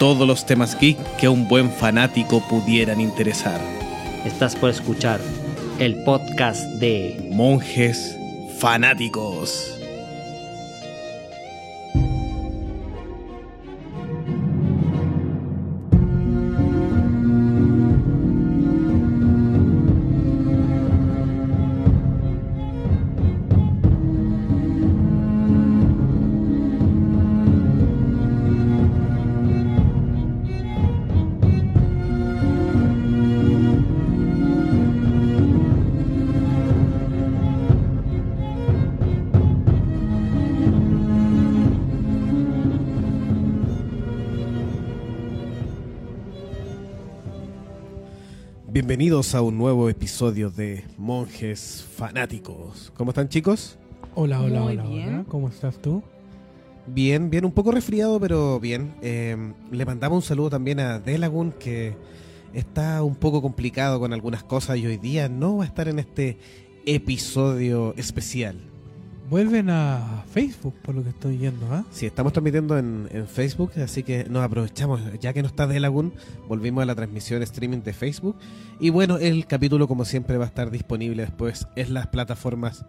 Todos los temas geek que a un buen fanático pudieran interesar. Estás por escuchar el podcast de Monjes fanáticos. Bienvenidos a un nuevo episodio de Monjes fanáticos. ¿Cómo están chicos? Hola, hola, Muy hola, bien. hola. ¿Cómo estás tú? Bien, bien, un poco resfriado, pero bien. Eh, le mandamos un saludo también a Delagun, que está un poco complicado con algunas cosas y hoy día no va a estar en este episodio especial. Vuelven a Facebook, por lo que estoy viendo, ¿ah? Sí, estamos transmitiendo en, en Facebook, así que nos aprovechamos, ya que no está Delagun, volvimos a la transmisión streaming de Facebook. Y bueno, el capítulo, como siempre, va a estar disponible después en las plataformas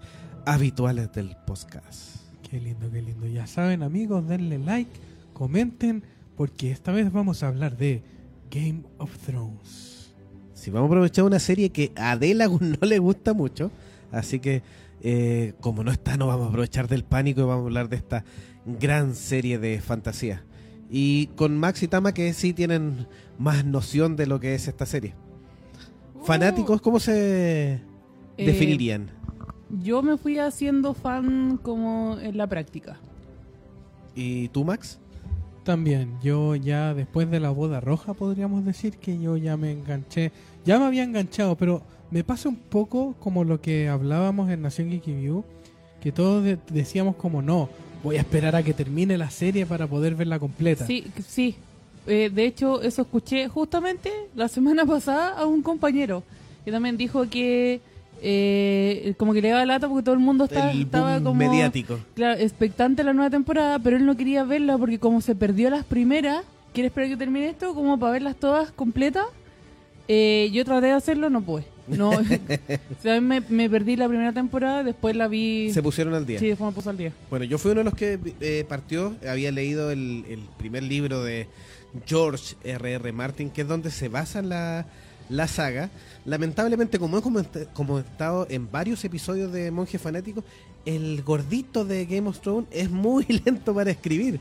habituales del podcast. Qué lindo, qué lindo. Ya saben, amigos, denle like, comenten, porque esta vez vamos a hablar de Game of Thrones. Si vamos a aprovechar una serie que a Delagun no le gusta mucho, así que eh, como no está, no vamos a aprovechar del pánico y vamos a hablar de esta gran serie de fantasía. Y con Max y Tama que sí tienen más noción de lo que es esta serie. Fanáticos, ¿cómo se Eh, definirían? Yo me fui haciendo fan como en la práctica. ¿Y tú, Max? También, yo ya después de la boda roja podríamos decir que yo ya me enganché, ya me había enganchado, pero me pasa un poco como lo que hablábamos en Nación Geeky View, que todos de- decíamos como no, voy a esperar a que termine la serie para poder verla completa. Sí, sí. Eh, de hecho, eso escuché justamente la semana pasada a un compañero que también dijo que eh, como que le daba lata porque todo el mundo El estaba boom como mediático. claro, expectante la nueva temporada, pero él no quería verla porque como se perdió las primeras, quiere esperar que termine esto como para verlas todas completas. Eh, yo traté de hacerlo, no pude. No, sea, me, me perdí la primera temporada, después la vi. Se pusieron al día. Sí, después me al día. Bueno, yo fui uno de los que eh, partió, había leído el, el primer libro de George R.R. R. Martin, que es donde se basa la, la saga. Lamentablemente, como he coment- comentado en varios episodios de Monje Fanático, el gordito de Game of Thrones es muy lento para escribir.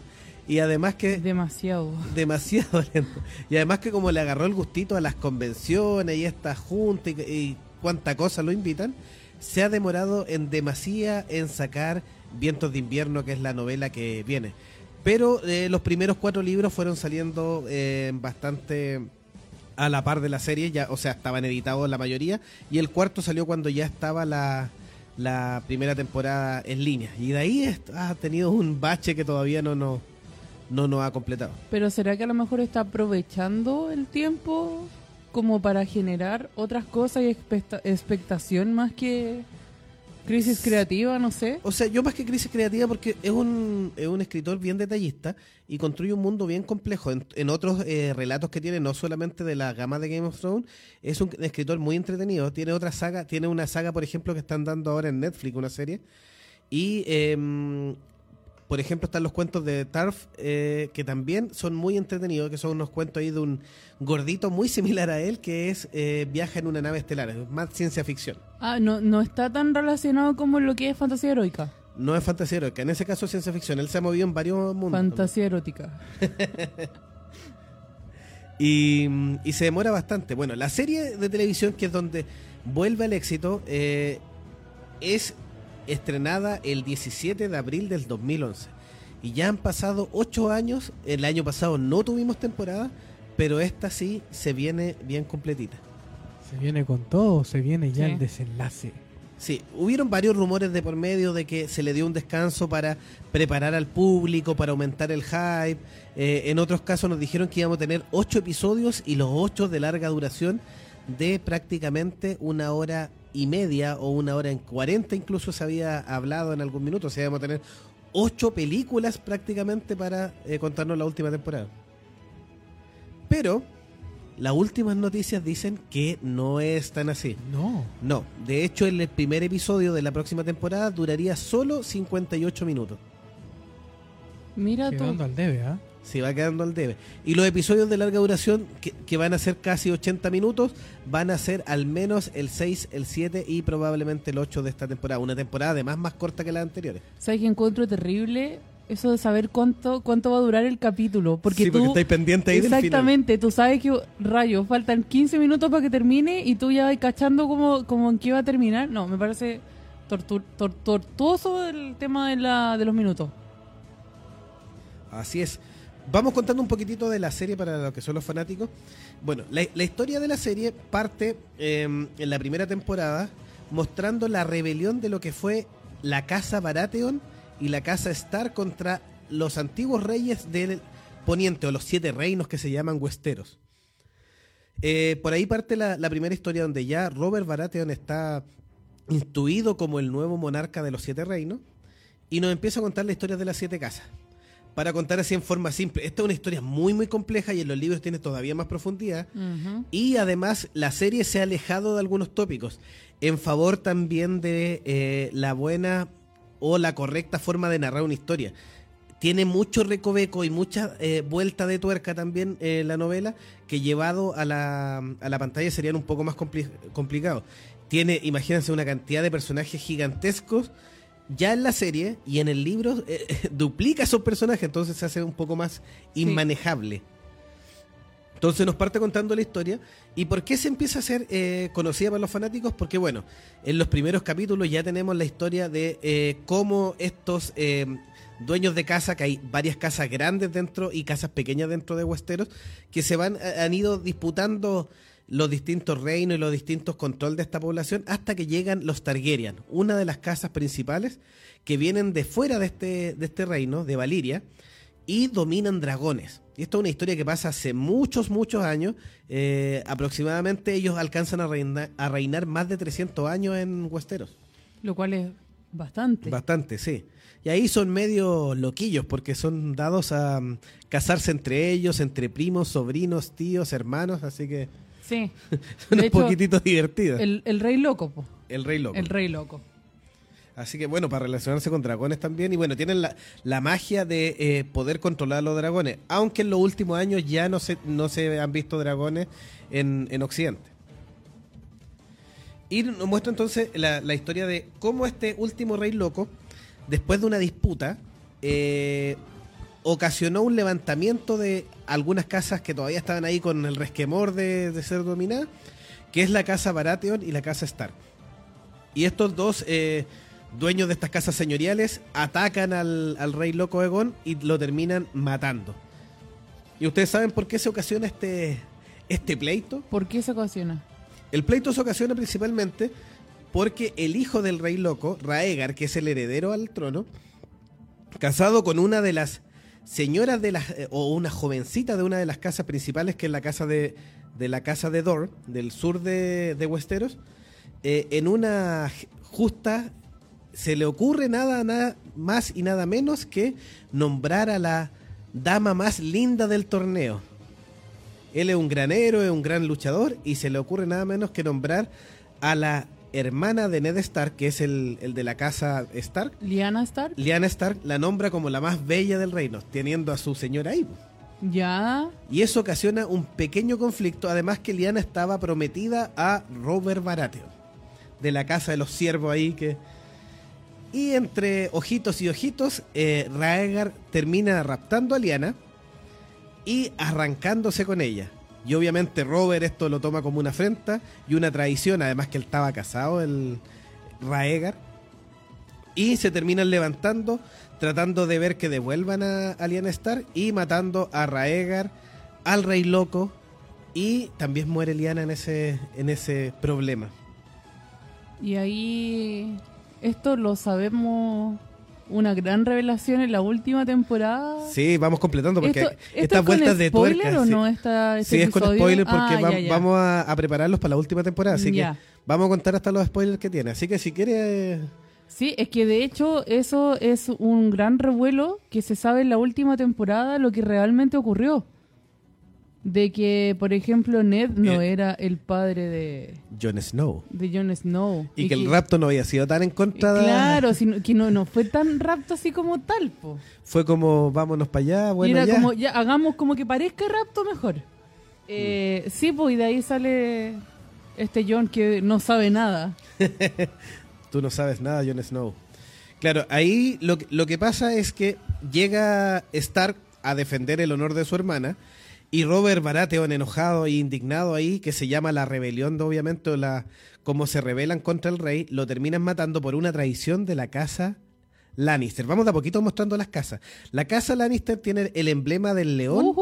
Y además que Demasiado. demasiado lento. Y además que como le agarró el gustito a las convenciones y estas juntas y, y cuánta cosa lo invitan, se ha demorado en demasía en sacar Vientos de invierno, que es la novela que viene. Pero eh, los primeros cuatro libros fueron saliendo eh, bastante a la par de la serie, ya, o sea, estaban editados la mayoría, y el cuarto salió cuando ya estaba la, la primera temporada en línea. Y de ahí ha tenido un bache que todavía no nos no, nos ha completado. Pero ¿será que a lo mejor está aprovechando el tiempo como para generar otras cosas y expecta- expectación más que crisis creativa? No sé. O sea, yo más que crisis creativa porque es un, es un escritor bien detallista y construye un mundo bien complejo. En, en otros eh, relatos que tiene, no solamente de la gama de Game of Thrones, es un escritor muy entretenido. Tiene otra saga, tiene una saga, por ejemplo, que están dando ahora en Netflix, una serie. Y, em, por ejemplo, están los cuentos de Tarf, eh, que también son muy entretenidos, que son unos cuentos ahí de un gordito muy similar a él, que es eh, viaja en una nave estelar, es más ciencia ficción. Ah, no, no está tan relacionado como lo que es fantasía heroica. No es fantasía heroica, en ese caso es ciencia ficción. Él se ha movido en varios mundos. Fantasía erótica. Y, y se demora bastante. Bueno, la serie de televisión, que es donde vuelve al éxito, eh, es estrenada el 17 de abril del 2011. Y ya han pasado ocho años. El año pasado no tuvimos temporada, pero esta sí se viene bien completita. Se viene con todo, se viene ya Sí. el desenlace. Sí, hubieron varios rumores de por medio de que se le dio un descanso para preparar al público, para aumentar el hype. Eh, en otros casos nos dijeron que íbamos a tener ocho episodios y los ocho de larga duración de prácticamente una hora y media o una hora en cuarenta incluso se había hablado en algún minuto. O sea, íbamos a tener ocho películas prácticamente para eh, contarnos la última temporada. Pero las últimas noticias dicen que no es tan así. No. No, de hecho el primer episodio de la próxima temporada duraría solo 58 minutos. Mira tú. Quedando al debe, ¿ah? Se va quedando al debe. Y los episodios de larga duración, que, que van a ser casi 80 minutos, van a ser al menos el 6, el 7 y probablemente el 8 de esta temporada. Una temporada además más corta que las anteriores. ¿Sabes que encuentro terrible? Eso de saber cuánto cuánto va a durar el capítulo. Porque sí, tú. porque estáis pendiente ahí del final. Exactamente, tú sabes que, rayos, faltan 15 minutos para que termine y tú ya vas cachando como, como en qué va a terminar. No, me parece tortu- tor- tortuoso el tema de, la, de los minutos. Así es. Vamos contando un poquitito de la serie para los que son los fanáticos. Bueno, la, historia de la serie parte eh, en la primera temporada mostrando la rebelión de lo que fue la casa Baratheon y la casa Stark contra los antiguos reyes del Poniente o los siete reinos que se llaman Westeros. Eh, por ahí parte la, la primera historia donde ya Robert Baratheon está instruido como el nuevo monarca de los siete reinos y nos empieza a contar la historia de las siete casas para contar así en forma simple. Esta es una historia muy muy compleja y en los libros tiene todavía más profundidad. Y además la serie se ha alejado de algunos tópicos en favor también de eh, la buena o la correcta forma de narrar una historia. Tiene mucho recoveco y mucha eh, vuelta de tuerca también eh, la novela que llevado a la, a la pantalla serían un poco más compli- complicado. Tiene, imagínense, una cantidad de personajes gigantescos ya en la serie y en el libro eh, duplica esos personajes, entonces se hace un poco más inmanejable. Entonces nos parte contando la historia. ¿Y por qué se empieza a ser eh, conocida para los fanáticos? Porque bueno, en los primeros capítulos ya tenemos la historia de eh, cómo estos eh, dueños de casa, que hay varias casas grandes dentro y casas pequeñas dentro de Westeros, que se van, eh, han ido disputando los distintos reinos y los distintos control de esta población hasta que llegan los Targaryen, una de las casas principales que vienen de fuera de este, de este reino, de Valiria, y dominan dragones. Y esto es una historia que pasa hace muchos, muchos años. Eh, aproximadamente ellos alcanzan a reinar, a reinar más de 300 años en Westeros. Lo cual es bastante. Bastante, sí. Y ahí son medio loquillos porque son dados a mm, casarse entre ellos, entre primos, sobrinos, tíos, hermanos, así que sí. son De un hecho, poquitito divertidos. El, El, el rey loco, po. rey loco. El rey loco. Así que bueno, para relacionarse con dragones también. Y bueno, tienen la, la magia de eh, poder controlar a los dragones. Aunque en los últimos años ya no se, no se han visto dragones en, en Occidente. Y nos muestra entonces la, la historia de cómo este último rey loco, después de una disputa, eh, ocasionó un levantamiento de algunas casas que todavía estaban ahí con el resquemor de, de ser dominadas, que es la casa Baratheon y la casa Stark. Y estos dos eh, dueños de estas casas señoriales atacan al, al rey loco Egon y lo terminan matando. ¿Y ustedes saben por qué se ocasiona este, este pleito? ¿Por qué se ocasiona? El pleito se ocasiona principalmente porque el hijo del rey loco, Raegar, que es el heredero al trono, casado con una de las señoras de las, eh, o una jovencita de una de las casas principales, que es la casa de, de la casa de Dor, del sur de, de Westeros, eh, en una justa se le ocurre nada, nada más y nada menos que nombrar a la dama más linda del torneo. Él es un gran héroe, un gran luchador, y se le ocurre nada menos que nombrar a la hermana de Ned Stark, que es el, el de la casa Stark. Liana Stark. Lyanna Stark la nombra como la más bella del reino, teniendo a su señora ahí. Ya. Y eso ocasiona un pequeño conflicto, además que Lyanna estaba prometida a Robert Baratheon, de la casa de los siervos ahí que... Y entre ojitos y ojitos, eh, Raegar termina raptando a Lyanna y arrancándose con ella. Y obviamente Robert esto lo toma como una afrenta y una traición, además que él estaba casado, el Raegar. Y se terminan levantando, tratando de ver que devuelvan a, a Lyanna Stark y matando a Raegar, al rey loco y también muere Liana en ese, en ese problema. Y ahí esto lo sabemos una gran revelación en la última temporada. Sí, vamos completando porque ¿Esto, esto estas es vueltas con de spoiler tuerca. o sí. no esta, este Sí, es con episodio? spoiler porque Ah, va- ya, ya. vamos a, a prepararlos para la última temporada. Así Ya. que vamos a contar hasta los spoilers que tiene. Así que si quiere. Sí, es que de hecho eso es un gran revuelo que se sabe en la última temporada lo que realmente ocurrió. De que, por ejemplo, Ned no Eh. era el padre de, Jon Snow. de Jon Snow. Y, que, el rapto no había sido tan en contra de- Claro, sino- que no, no fue tan rapto así como tal, po. Fue como, vámonos para allá, y bueno, era ya. como, ya, hagamos como que parezca rapto mejor. Eh, Sí, pues, y de ahí sale este John que no sabe nada. Tú no sabes nada, Jon Snow. Claro, ahí lo, lo que pasa es que llega Stark a defender el honor de su hermana y Robert Baratheon enojado e indignado ahí, que se llama la rebelión, de, obviamente, o la como se rebelan contra el rey, lo terminan matando por una traición de la casa Lannister. Vamos de a poquito mostrando las casas. La casa Lannister tiene el emblema del león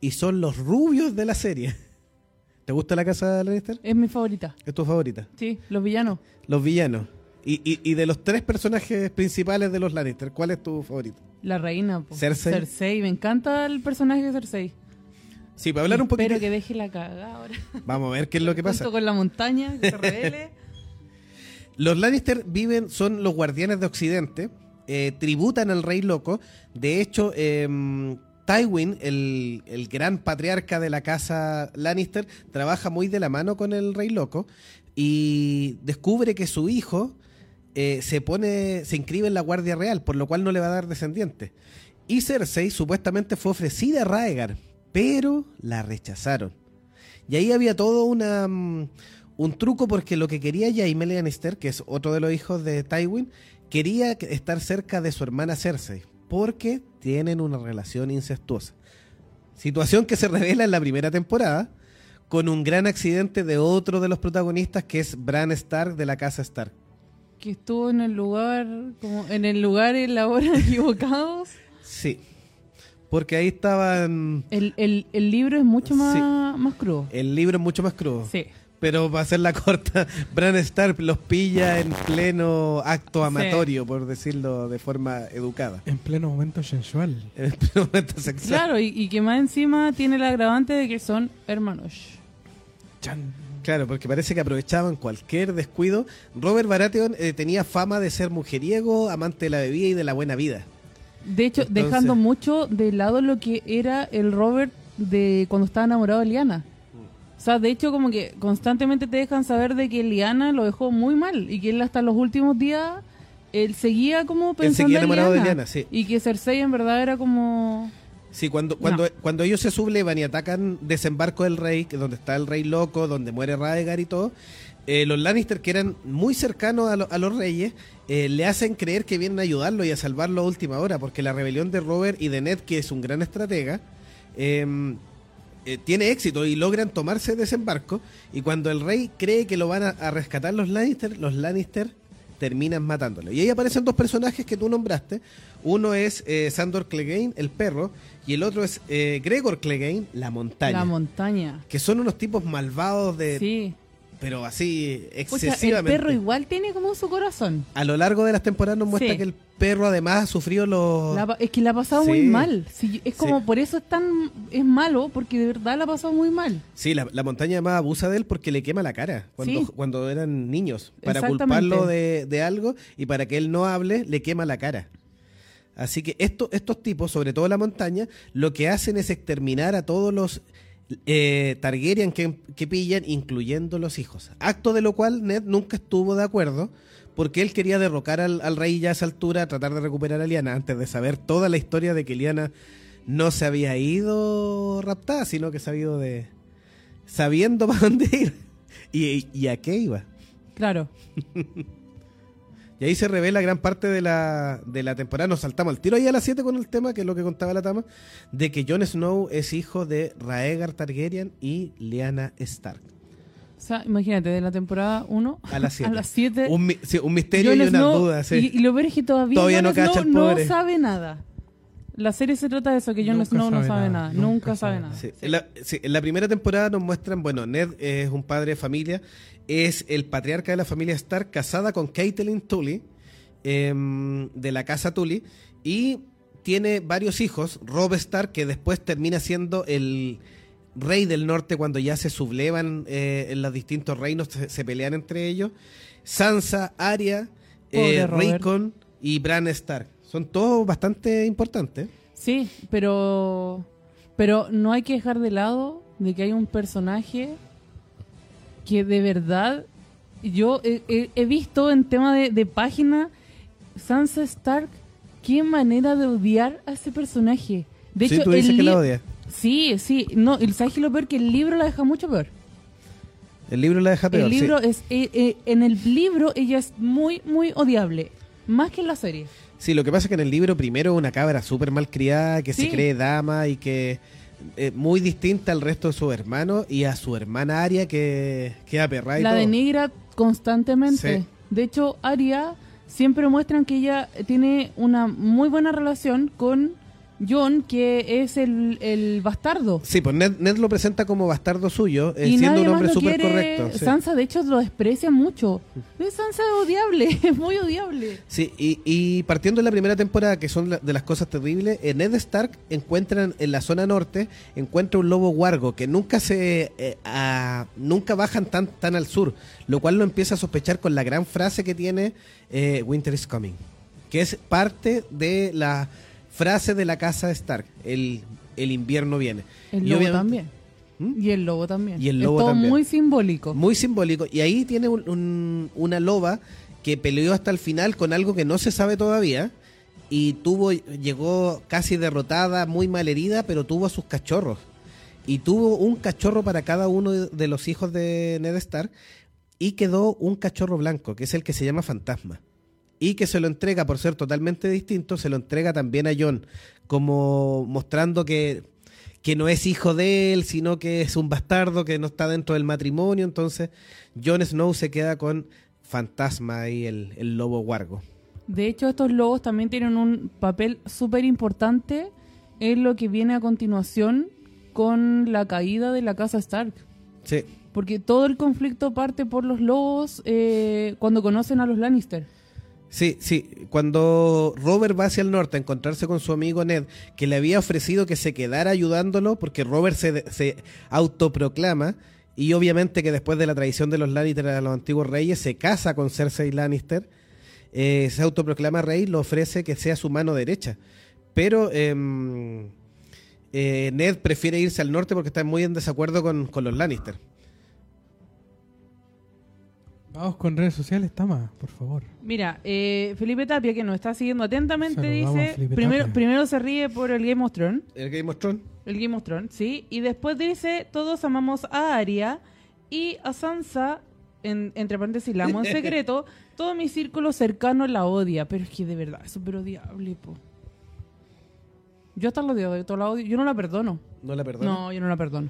y son los rubios de la serie. ¿Te gusta la casa Lannister? es mi favorita. ¿Es tu favorita? Sí, los villanos. Los villanos. Y, y, y de los tres personajes principales de los Lannister, ¿cuál es tu favorito? La reina, po. Cersei. Cersei, me encanta el personaje de Cersei. Sí, para hablar un poquito. Espero que deje la cagada ahora. Vamos a ver qué es lo que pasa. Junto con la montaña, que se revele. Los Lannister viven, son los guardianes de Occidente, eh, tributan al rey loco. De hecho, em, Tywin, el, el gran patriarca de la casa Lannister, trabaja muy de la mano con el rey loco y descubre que su hijo eh, se pone, se inscribe en la Guardia Real, por lo cual no le va a dar descendiente. Y Cersei supuestamente fue ofrecida a Raegar, pero la rechazaron. Y ahí había todo una, mm, un truco porque lo que quería Jaime Lannister, que es otro de los hijos de Tywin, quería que- estar cerca de su hermana Cersei, porque tienen una relación incestuosa. Situación que se revela en la primera temporada con un gran accidente de otro de los protagonistas que es Bran Stark de la casa Stark. que estuvo en el lugar, como en el lugar y en la hora equivocados. Sí. Porque ahí estaban... El, el, el libro es mucho más, Sí. más crudo. El libro es mucho más crudo. Sí. Pero para hacer la corta, Bran Stark los pilla en pleno acto amatorio, por decirlo de forma educada. En pleno momento sensual. En pleno momento sexual. Claro, y, y que más encima tiene el agravante de que son hermanos. Chan. Claro, porque parece que aprovechaban cualquier descuido. Robert Baratheon eh, tenía fama de ser mujeriego, amante de la bebida y de la buena vida. De hecho, Entonces- dejando mucho de lado lo que era el Robert de cuando estaba enamorado de Liana. O sea, de hecho, como que constantemente te dejan saber de que Liana lo dejó muy mal y que él hasta los últimos días él seguía como pensando seguía en enamorado de. Lyanna, sí. Y que Cersei en verdad era como Sí, cuando, cuando, cuando ellos se sublevan y atacan Desembarco del Rey, que donde está el Rey Loco, donde muere Raegar y todo, eh, los Lannister, que eran muy cercanos a, lo- a los reyes, eh, le hacen creer que vienen a ayudarlo y a salvarlo a última hora, porque la rebelión de Robert y de Ned, que es un gran estratega, eh, eh, tiene éxito y logran tomarse Desembarco, y cuando el rey cree que lo van a, a rescatar los Lannister, los Lannister terminan matándolo. Y ahí aparecen dos personajes que tú nombraste. Uno es eh, Sandor Clegane, el perro, y el otro es eh, Gregor Clegane, la montaña. la montaña. que son unos tipos malvados de... Sí. Pero así Pucha, el excesivamente. perro igual tiene como su corazón. A lo largo de las temporadas nos muestra Sí. que el perro además ha sufrido los... La es que la ha pasado Sí. muy mal. Sí, es como por eso es tan es malo porque de verdad la ha pasado muy mal. Sí, la, la montaña además abusa de él porque le quema la cara cuando, cuando eran niños. Para culparlo de, de algo y para que él no hable, le quema la cara. Así que esto, estos tipos, sobre todo la montaña, lo que hacen es exterminar a todos los eh, Targaryen que, que pillan, incluyendo los hijos. Acto de lo cual Ned nunca estuvo de acuerdo porque él quería derrocar al, al rey ya a esa altura, tratar de recuperar a Lyanna antes de saber toda la historia de que Lyanna no se había ido raptada, sino que se había ido de... sabiendo para dónde ir y, y a qué iba. Claro. Y ahí se revela gran parte de la, de la temporada. Nos saltamos al tiro ahí a las 7 con el tema, que es lo que contaba la Tama, de que Jon Snow es hijo de Raegar Targaryen y Lyanna Stark. O sea, imagínate, de la temporada 1 A las 7. a las 7. Un, mi- sí, un misterio y una Snow- duda, sí. Y, y lo peor es que todavía, Todavía no Snow no sabe nada. La serie se trata de eso, que Jon Snow no sabe nada, nada. nunca Nunca, sabe nada. nada. Sí. Sí. En, la, sí, en la primera temporada nos muestran, bueno, Ned es un padre de familia, es el patriarca de la familia Stark, casada con Caitlyn Tully, em, de la casa Tully, y tiene varios hijos, Rob Stark, que después termina siendo el rey del norte cuando ya se sublevan eh, en los distintos reinos, se, se pelean entre ellos, Sansa, Arya, eh. Rickon y Bran Stark. Son todos bastante importantes. Sí, pero pero no hay que dejar de lado de que hay un personaje que de verdad yo he, he- he visto en tema de, de página Sansa Stark qué manera de odiar a ese personaje. De sí, hecho, tú dices el que la odias. Sí, sí, no, y ¿sabes lo peor? Que el libro la deja mucho peor. El libro la deja peor. el sí. es eh, eh, en el libro ella es muy muy odiable, más que en la serie. Sí, lo que pasa es que en el libro primero una cabra súper mal criada, que se cree dama y que es muy distinta al resto de sus hermanos y a su hermana Aria que queda perra y la todo. denigra constantemente. Sí. De hecho, Arya siempre muestran que ella tiene una muy buena relación con John, que es el, el bastardo. Sí, pues Ned, Ned lo presenta como bastardo suyo, eh, y siendo un hombre súper correcto. sí. Sansa, de hecho, lo desprecia mucho. Es Sansa es odiable, es muy odiable. Sí, y, y partiendo de la primera temporada, que son la- de las cosas terribles, eh, Ned Stark encuentran en la zona norte, encuentra un lobo guargo que nunca se eh, a- nunca bajan tan, tan al sur, lo cual lo empieza a sospechar con la gran frase que tiene eh, Winter is coming, que es parte de la frase de la casa de Stark, el, el invierno viene. El Y lobo también. ¿Mm? Y el lobo también. Y el Es lobo todo también. muy simbólico. Muy simbólico. Y ahí tiene un- un- una loba que peleó hasta el final con algo que no se sabe todavía. Y tuvo, llegó casi derrotada, muy mal herida, pero tuvo a sus cachorros. Y tuvo un cachorro para cada uno de los hijos de Ned Stark. Y quedó un cachorro blanco, que es el que se llama Fantasma. Y que se lo entrega, por ser totalmente distinto, se lo entrega también a John, como mostrando que que no es hijo de él, sino que es un bastardo que no está dentro del matrimonio. Entonces, Jon Snow se queda con Fantasma y el, el lobo guargo. De hecho, estos lobos también tienen un papel súper importante en lo que viene a continuación con la caída de la casa Stark. Sí, Porque todo el conflicto parte por los lobos eh, cuando conocen a los Lannister. Sí, sí. Cuando Robert va hacia el norte a encontrarse con su amigo Ned, que le había ofrecido que se quedara ayudándolo, porque Robert se, se autoproclama, y obviamente que después de la traición de los Lannister a los antiguos reyes, se casa con Cersei Lannister, eh, se autoproclama rey, lo ofrece que sea su mano derecha. Pero em, eh, Ned prefiere irse al norte porque está muy en desacuerdo con, con los Lannister. Vamos con redes sociales, Tama, por favor. Mira, eh, Felipe Tapia, que nos está siguiendo atentamente, Saludamos dice, primero, primero se ríe por el Game of Thrones, El Game of Thrones. el Game of Thrones, sí, y después dice, todos amamos a Arya y a Sansa, en, entre paréntesis, la amo en secreto, todo mi círculo cercano la odia, pero es que de verdad, es súper odiable, po. Yo hasta la odio, yo la odio, yo no la perdono. No la perdono. No, yo no la perdono.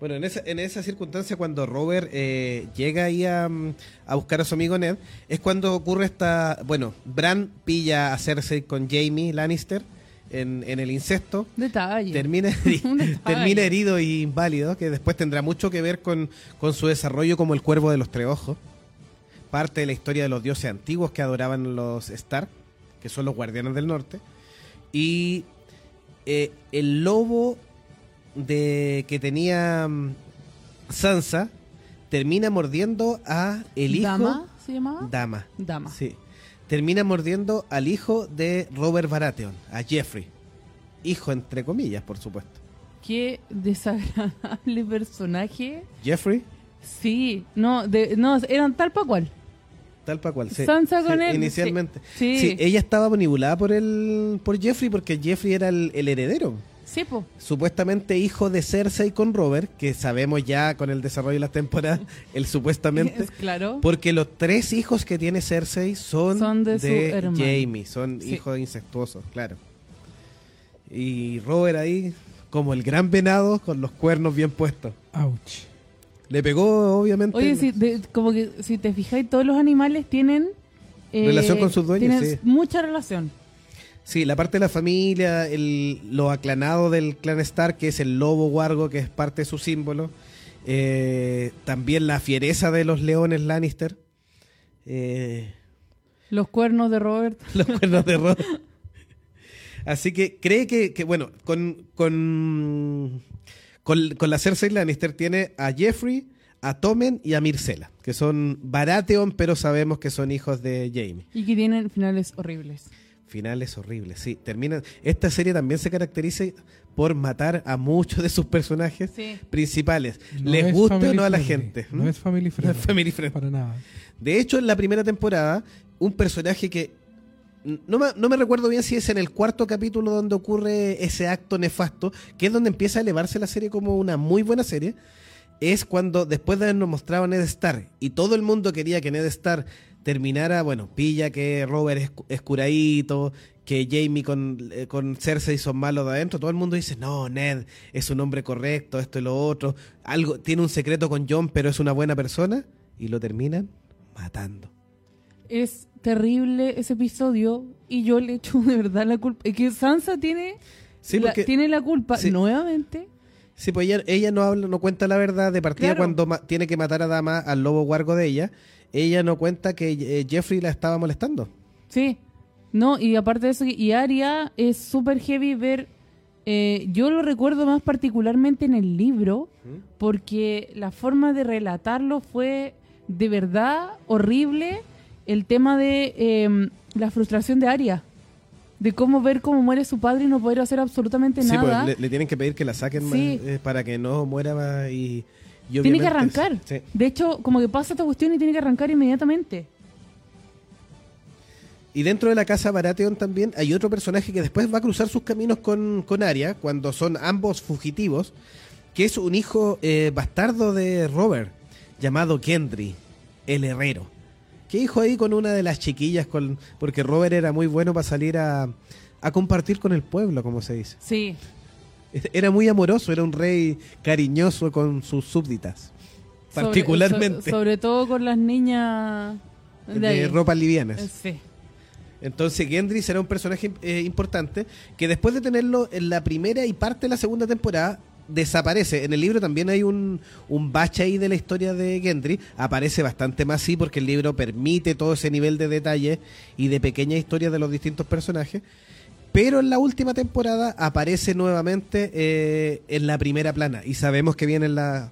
Bueno, en esa, en esa circunstancia, cuando Robert eh, llega ahí a, mm, a buscar a su amigo Ned, es cuando ocurre esta. Bueno, Bran pilla a Cersei con Jamie Lannister en, en el incesto. Detalle. Termina, detalle. termina herido e inválido, que después tendrá mucho que ver con, con su desarrollo como el cuervo de los tres ojos. Parte de la historia de los dioses antiguos que adoraban los Stark, que son los guardianes del norte. Y eh, el lobo de que tenía mm, Sansa termina mordiendo a el hijo ¿Dama se llamaba? Dama. Dama. Sí. Termina mordiendo al hijo de Robert Baratheon, a Jeffrey. Hijo entre comillas, por supuesto. Qué desagradable personaje. Jeffrey, Sí, no, de, no, eran tal pa' cual. tal para cual. sí. Sansa con Sí, él, Inicialmente. sí. Sí. ella estaba manipulada por el por Jeffrey porque Jeffrey era el, el heredero. Sí, po. Supuestamente hijo de Cersei con Robert, que sabemos ya con el desarrollo de las temporadas, el supuestamente. Es claro. Porque los tres hijos que tiene Cersei son, Son de su hermano. Jamie, son Sí. hijos incestuosos, claro. Y Robert ahí, como el gran venado, con los cuernos bien puestos. Ouch. Le pegó, obviamente. Oye, si, de- como que si te fijáis, todos los animales tienen... eh, Relación con sus dueños, tienen sí. mucha relación. Sí, la parte de la familia, el, lo aclanado del clan Stark, que es el lobo guargo, que es parte de su símbolo. Eh, también la fiereza de los leones Lannister. Eh, Los cuernos de Robert. los cuernos de Rod. Así que cree que, que, bueno, con, con, con, con la Cersei Lannister tiene a Jeffrey, a Tommen y a Myrcella, que son Baratheon, pero sabemos que son hijos de Jaime. Y que tienen finales horribles. Finales horribles, sí. Terminan. Esta serie también se caracteriza por matar a muchos de sus personajes Sí. principales. No Les es guste o no a la friendly, gente. No ¿Mm? es family friendly. family friendly. Para nada. De hecho, en la primera temporada, un personaje que no me, no me recuerdo bien si es en el cuarto capítulo donde ocurre ese acto nefasto, que es donde empieza a elevarse la serie como una muy buena serie, es cuando después de habernos mostrado a Ned Stark y todo el mundo quería que Ned Stark terminara, bueno, pilla que Robert es, es curadito, que Jamie con, eh, con Cersei son malos de adentro, todo el mundo dice, no, Ned es un hombre correcto, esto y lo otro, algo tiene un secreto con John, pero es una buena persona, y lo terminan matando. Es terrible ese episodio y yo le echo de verdad la culpa. Es que Sansa tiene, Sí, la, tiene la culpa sí. nuevamente. sí, pues ella, ella no habla, no cuenta la verdad de partida Claro. cuando tiene que matar a Dama al lobo guargo de ella. Ella no cuenta que eh, Jeffrey la estaba molestando. Sí. No, y aparte de eso, y Aria es súper heavy ver. eh, yo lo recuerdo más particularmente en el libro, porque la forma de relatarlo fue de verdad horrible. El tema de eh, la frustración de Aria, de cómo ver cómo muere su padre y no poder hacer absolutamente Sí, nada. pues le, le tienen que pedir que la saquen más, Sí. eh, para que no muera más y tiene que arrancar. Sí. De hecho, como que pasa esta cuestión y tiene que arrancar inmediatamente. Y dentro de la casa Baratheon también hay otro personaje que después va a cruzar sus caminos con, con Arya, cuando son ambos fugitivos, que es un hijo eh, bastardo de Robert, llamado Gendry, el herrero. Que hijo ahí con una de las chiquillas, con, porque Robert era muy bueno para salir a, a compartir con el pueblo, como se dice. Sí. Era muy amoroso, era un rey cariñoso con sus súbditas, Sobre- particularmente so- sobre todo con las niñas de, ropas livianas. Eh, Sí. Entonces Gendry será un personaje eh, importante que después de tenerlo en la primera y parte de la segunda temporada desaparece. En el libro también hay un, un bache ahí de la historia de Gendry. Aparece bastante más sí porque el libro permite todo ese nivel de detalle y de pequeña historia de los distintos personajes. Pero en la última temporada aparece nuevamente eh, en la primera plana y sabemos que viene en la,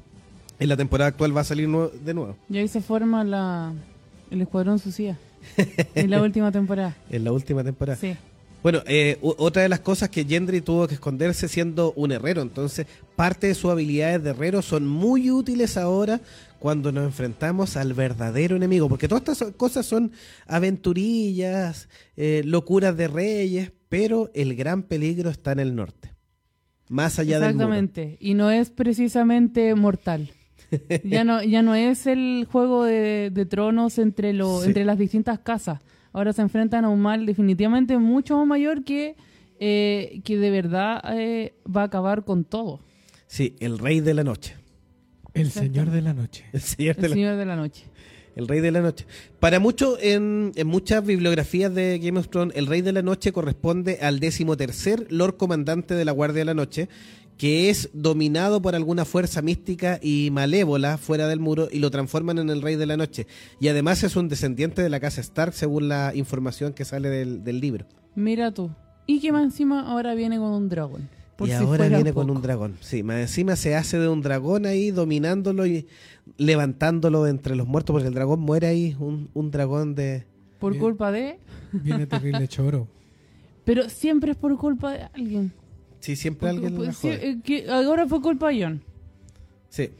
en la temporada actual va a salir nue- de nuevo. Y ahí se forma la, el Escuadrón Suicida. en la última temporada. En la última temporada. Sí. Bueno, eh, otra de las cosas que Gendry tuvo que esconderse siendo un herrero, entonces parte de sus habilidades de herrero son muy útiles ahora cuando nos enfrentamos al verdadero enemigo, porque todas estas cosas son aventurillas, eh, locuras de reyes, pero el gran peligro está en el norte, más allá del muro. Exactamente. Y no es precisamente mortal. ya no ya no es el juego de, de tronos entre lo, Sí. entre las distintas casas. Ahora se enfrentan a un mal definitivamente mucho más mayor que, eh, que de verdad eh, va a acabar con todo. Sí, el rey de la noche. El. Señor de la Noche. El señor de El la Señor de la Noche. El Rey de la Noche. Para muchos, en, en muchas bibliografías de Game of Thrones, el Rey de la Noche corresponde al decimotercer Lord Comandante de la Guardia de la Noche, que es dominado por alguna fuerza mística y malévola fuera del muro y lo transforman en el Rey de la Noche. Y además es un descendiente de la casa Stark, según la información que sale del, del libro. Mira tú. Y que más encima ahora viene con un dragón. Por y si ahora fuera viene con un dragón. Sí, más encima se hace de un dragón ahí, dominándolo y levantándolo de entre los muertos, porque el dragón muere ahí, un, un dragón de... Por culpa de... Viene terrible choro. Pero siempre es por culpa de alguien. Sí, siempre alguien Porque, la sí, eh, que ahora fue culpa de John. Sí.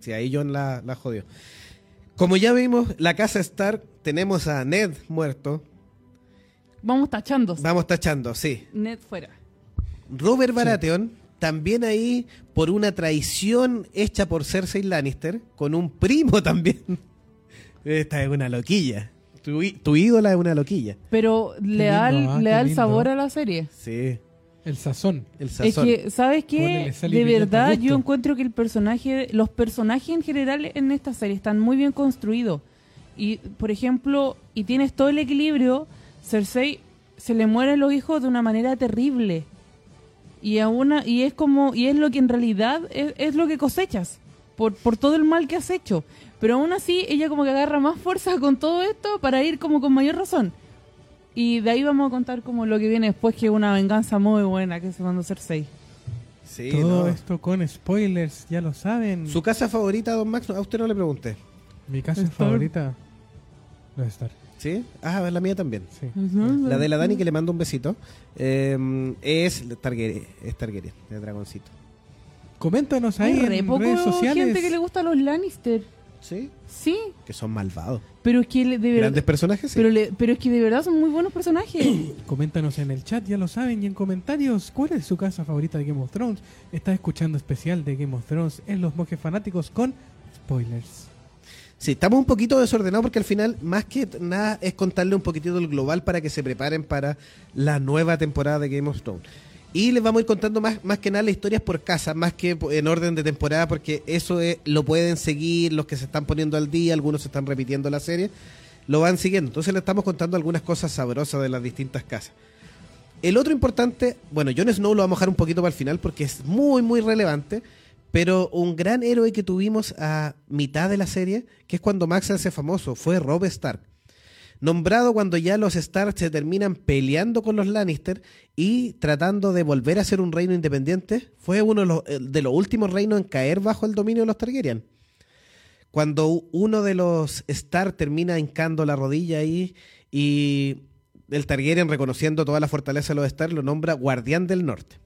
Sí, ahí John la, la jodió. Como ya vimos, la casa Stark, tenemos a Ned muerto. Vamos tachando. Vamos tachando, sí. Ned fuera. Robert Baratheon, también ahí por una traición hecha por Cersei Lannister, con un primo también. Esta es una loquilla. Tu, tu ídola es una loquilla. Pero le da, lindo, ah, le da el lindo. sabor a la serie. Sí, El sazón. el Es sazón. que, ¿sabes qué? De verdad, yo encuentro que el personaje, los personajes en general en esta serie están muy bien construidos. Y, por ejemplo, y tienes todo el equilibrio, Cersei se le mueren los hijos de una manera terrible. Y a una, y es como, y es lo que en realidad es, es lo que cosechas, por, por todo el mal que has hecho. Pero aún así, ella como que agarra más fuerza con todo esto para ir como con mayor razón. Y de ahí vamos a contar como lo que viene después, que es una venganza muy buena, que se mandó Cersei. Sí, Todo no. esto con spoilers, ya lo saben. ¿Su casa favorita, don Max? A usted no le pregunté. Mi casa Star. favorita. Debe estar. ¿Sí? Ah, la mía también. Sí. La de la Dani, que le mando un besito, eh, es Targaryen, es Targaryen, de dragoncito. Coméntanos ahí Hay re en poco redes sociales. gente que le gusta a los Lannister. ¿Sí? Sí, Que son malvados. pero es que le- de verdad... Grandes personajes, sí. Pero, le- pero es que de verdad son muy buenos personajes. Coméntanos en el chat, ya lo saben, y en comentarios, ¿cuál es su casa favorita de Game of Thrones? Está escuchando especial de Game of Thrones en Los Monjes Fanáticos con spoilers. Sí, estamos un poquito desordenados porque al final, más que nada, es contarle un poquitito del global para que se preparen para la nueva temporada de Game of Thrones. Y les vamos a ir contando más, más que nada las historias por casa, más que en orden de temporada, porque eso es- lo pueden seguir los que se están poniendo al día, algunos se están repitiendo la serie, lo van siguiendo. Entonces le estamos contando algunas cosas sabrosas de las distintas casas. El otro importante, bueno, Jon Snow lo vamos a dejar un poquito para el final porque es muy, muy relevante, pero un gran héroe que tuvimos a mitad de la serie, que es cuando Max se hace famoso, fue Robb Stark. Nombrado cuando ya los Stark se terminan peleando con los Lannister y tratando de volver a ser un reino independiente, fue uno de los, eh, últimos reinos en caer bajo el dominio de los Targaryen. Cuando uno de los Stark termina hincando la rodilla ahí y el Targaryen, reconociendo toda la fortaleza de los Stark, lo nombra Guardián del Norte.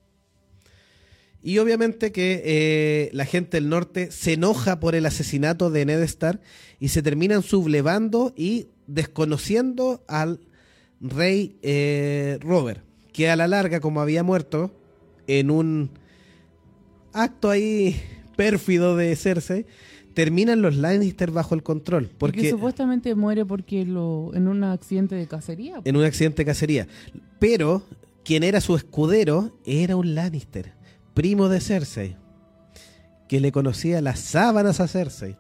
Y obviamente que eh, la gente del norte se enoja por el asesinato de Ned Stark y se terminan sublevando y desconociendo al rey eh, Robert, que a la larga, como había muerto en un acto ahí pérfido de Cersei, terminan los Lannister bajo el control. Porque Porque supuestamente muere porque lo en un accidente de cacería. en un accidente de cacería. Pero quien era su escudero era un Lannister, primo de Cersei, que le conocía las sábanas a Cersei.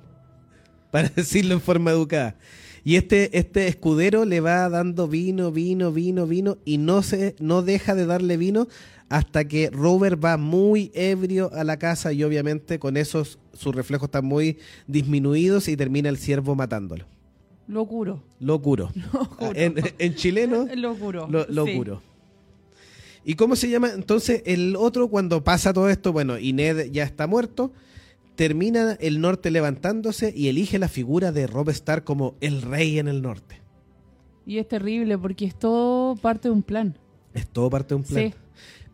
Para decirlo en forma educada. Y este, este escudero le va dando vino, vino, vino, vino, y no, se, no deja de darle vino hasta que Robert va muy ebrio a la casa y obviamente con esos sus reflejos están muy disminuidos y termina el siervo matándolo. Lo curo. Lo curo. Lo juro. En, en chileno, Lo juro. lo, lo sí. curo. ¿Y cómo se llama? Entonces, el otro, cuando pasa todo esto, bueno, y Ned ya está muerto, termina el norte levantándose y elige la figura de Robb Stark como el rey en el norte. Y es terrible porque es todo parte de un plan. Es todo parte de un plan. Sí.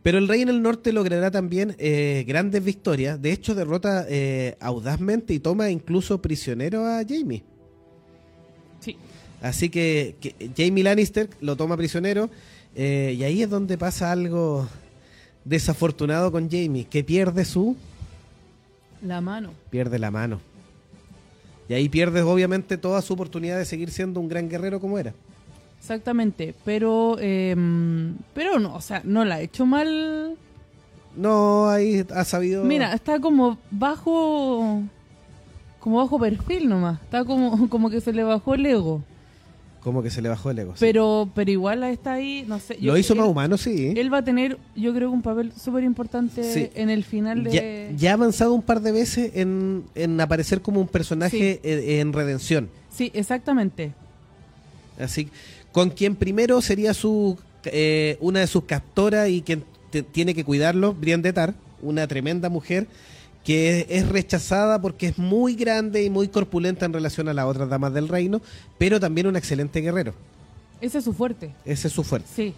Pero el rey en el norte logrará también eh, grandes victorias. De hecho, derrota eh, audazmente y toma incluso prisionero a Jamie. Sí. Así que, que Jamie Lannister lo toma prisionero eh, y ahí es donde pasa algo desafortunado con Jamie, que pierde su La mano. pierde la mano. Y ahí pierde obviamente toda su oportunidad de seguir siendo un gran guerrero como era. Exactamente. Pero, eh, pero no, o sea, no la ha hecho mal. No, ahí ha sabido Mira, está como bajo. Como bajo perfil nomás. Está como, como que se le bajó el ego. Como que se le bajó el ego. sí. Pero, pero igual está ahí, no sé. lo yo- hizo él, más humano, sí. Él va a tener, yo creo, un papel súper importante Sí. en el final ya, de. ya ha avanzado un par de veces en, en aparecer como un personaje en, en redención. Sí, exactamente. Así, con quien primero sería su eh, una de sus captoras y quien te- tiene que cuidarlo, Brienne de Tar, una tremenda mujer que es, rechazada porque es muy grande y muy corpulenta en relación a las otras damas del reino, pero también un excelente guerrero. Ese es su fuerte. Ese es su fuerte. Sí.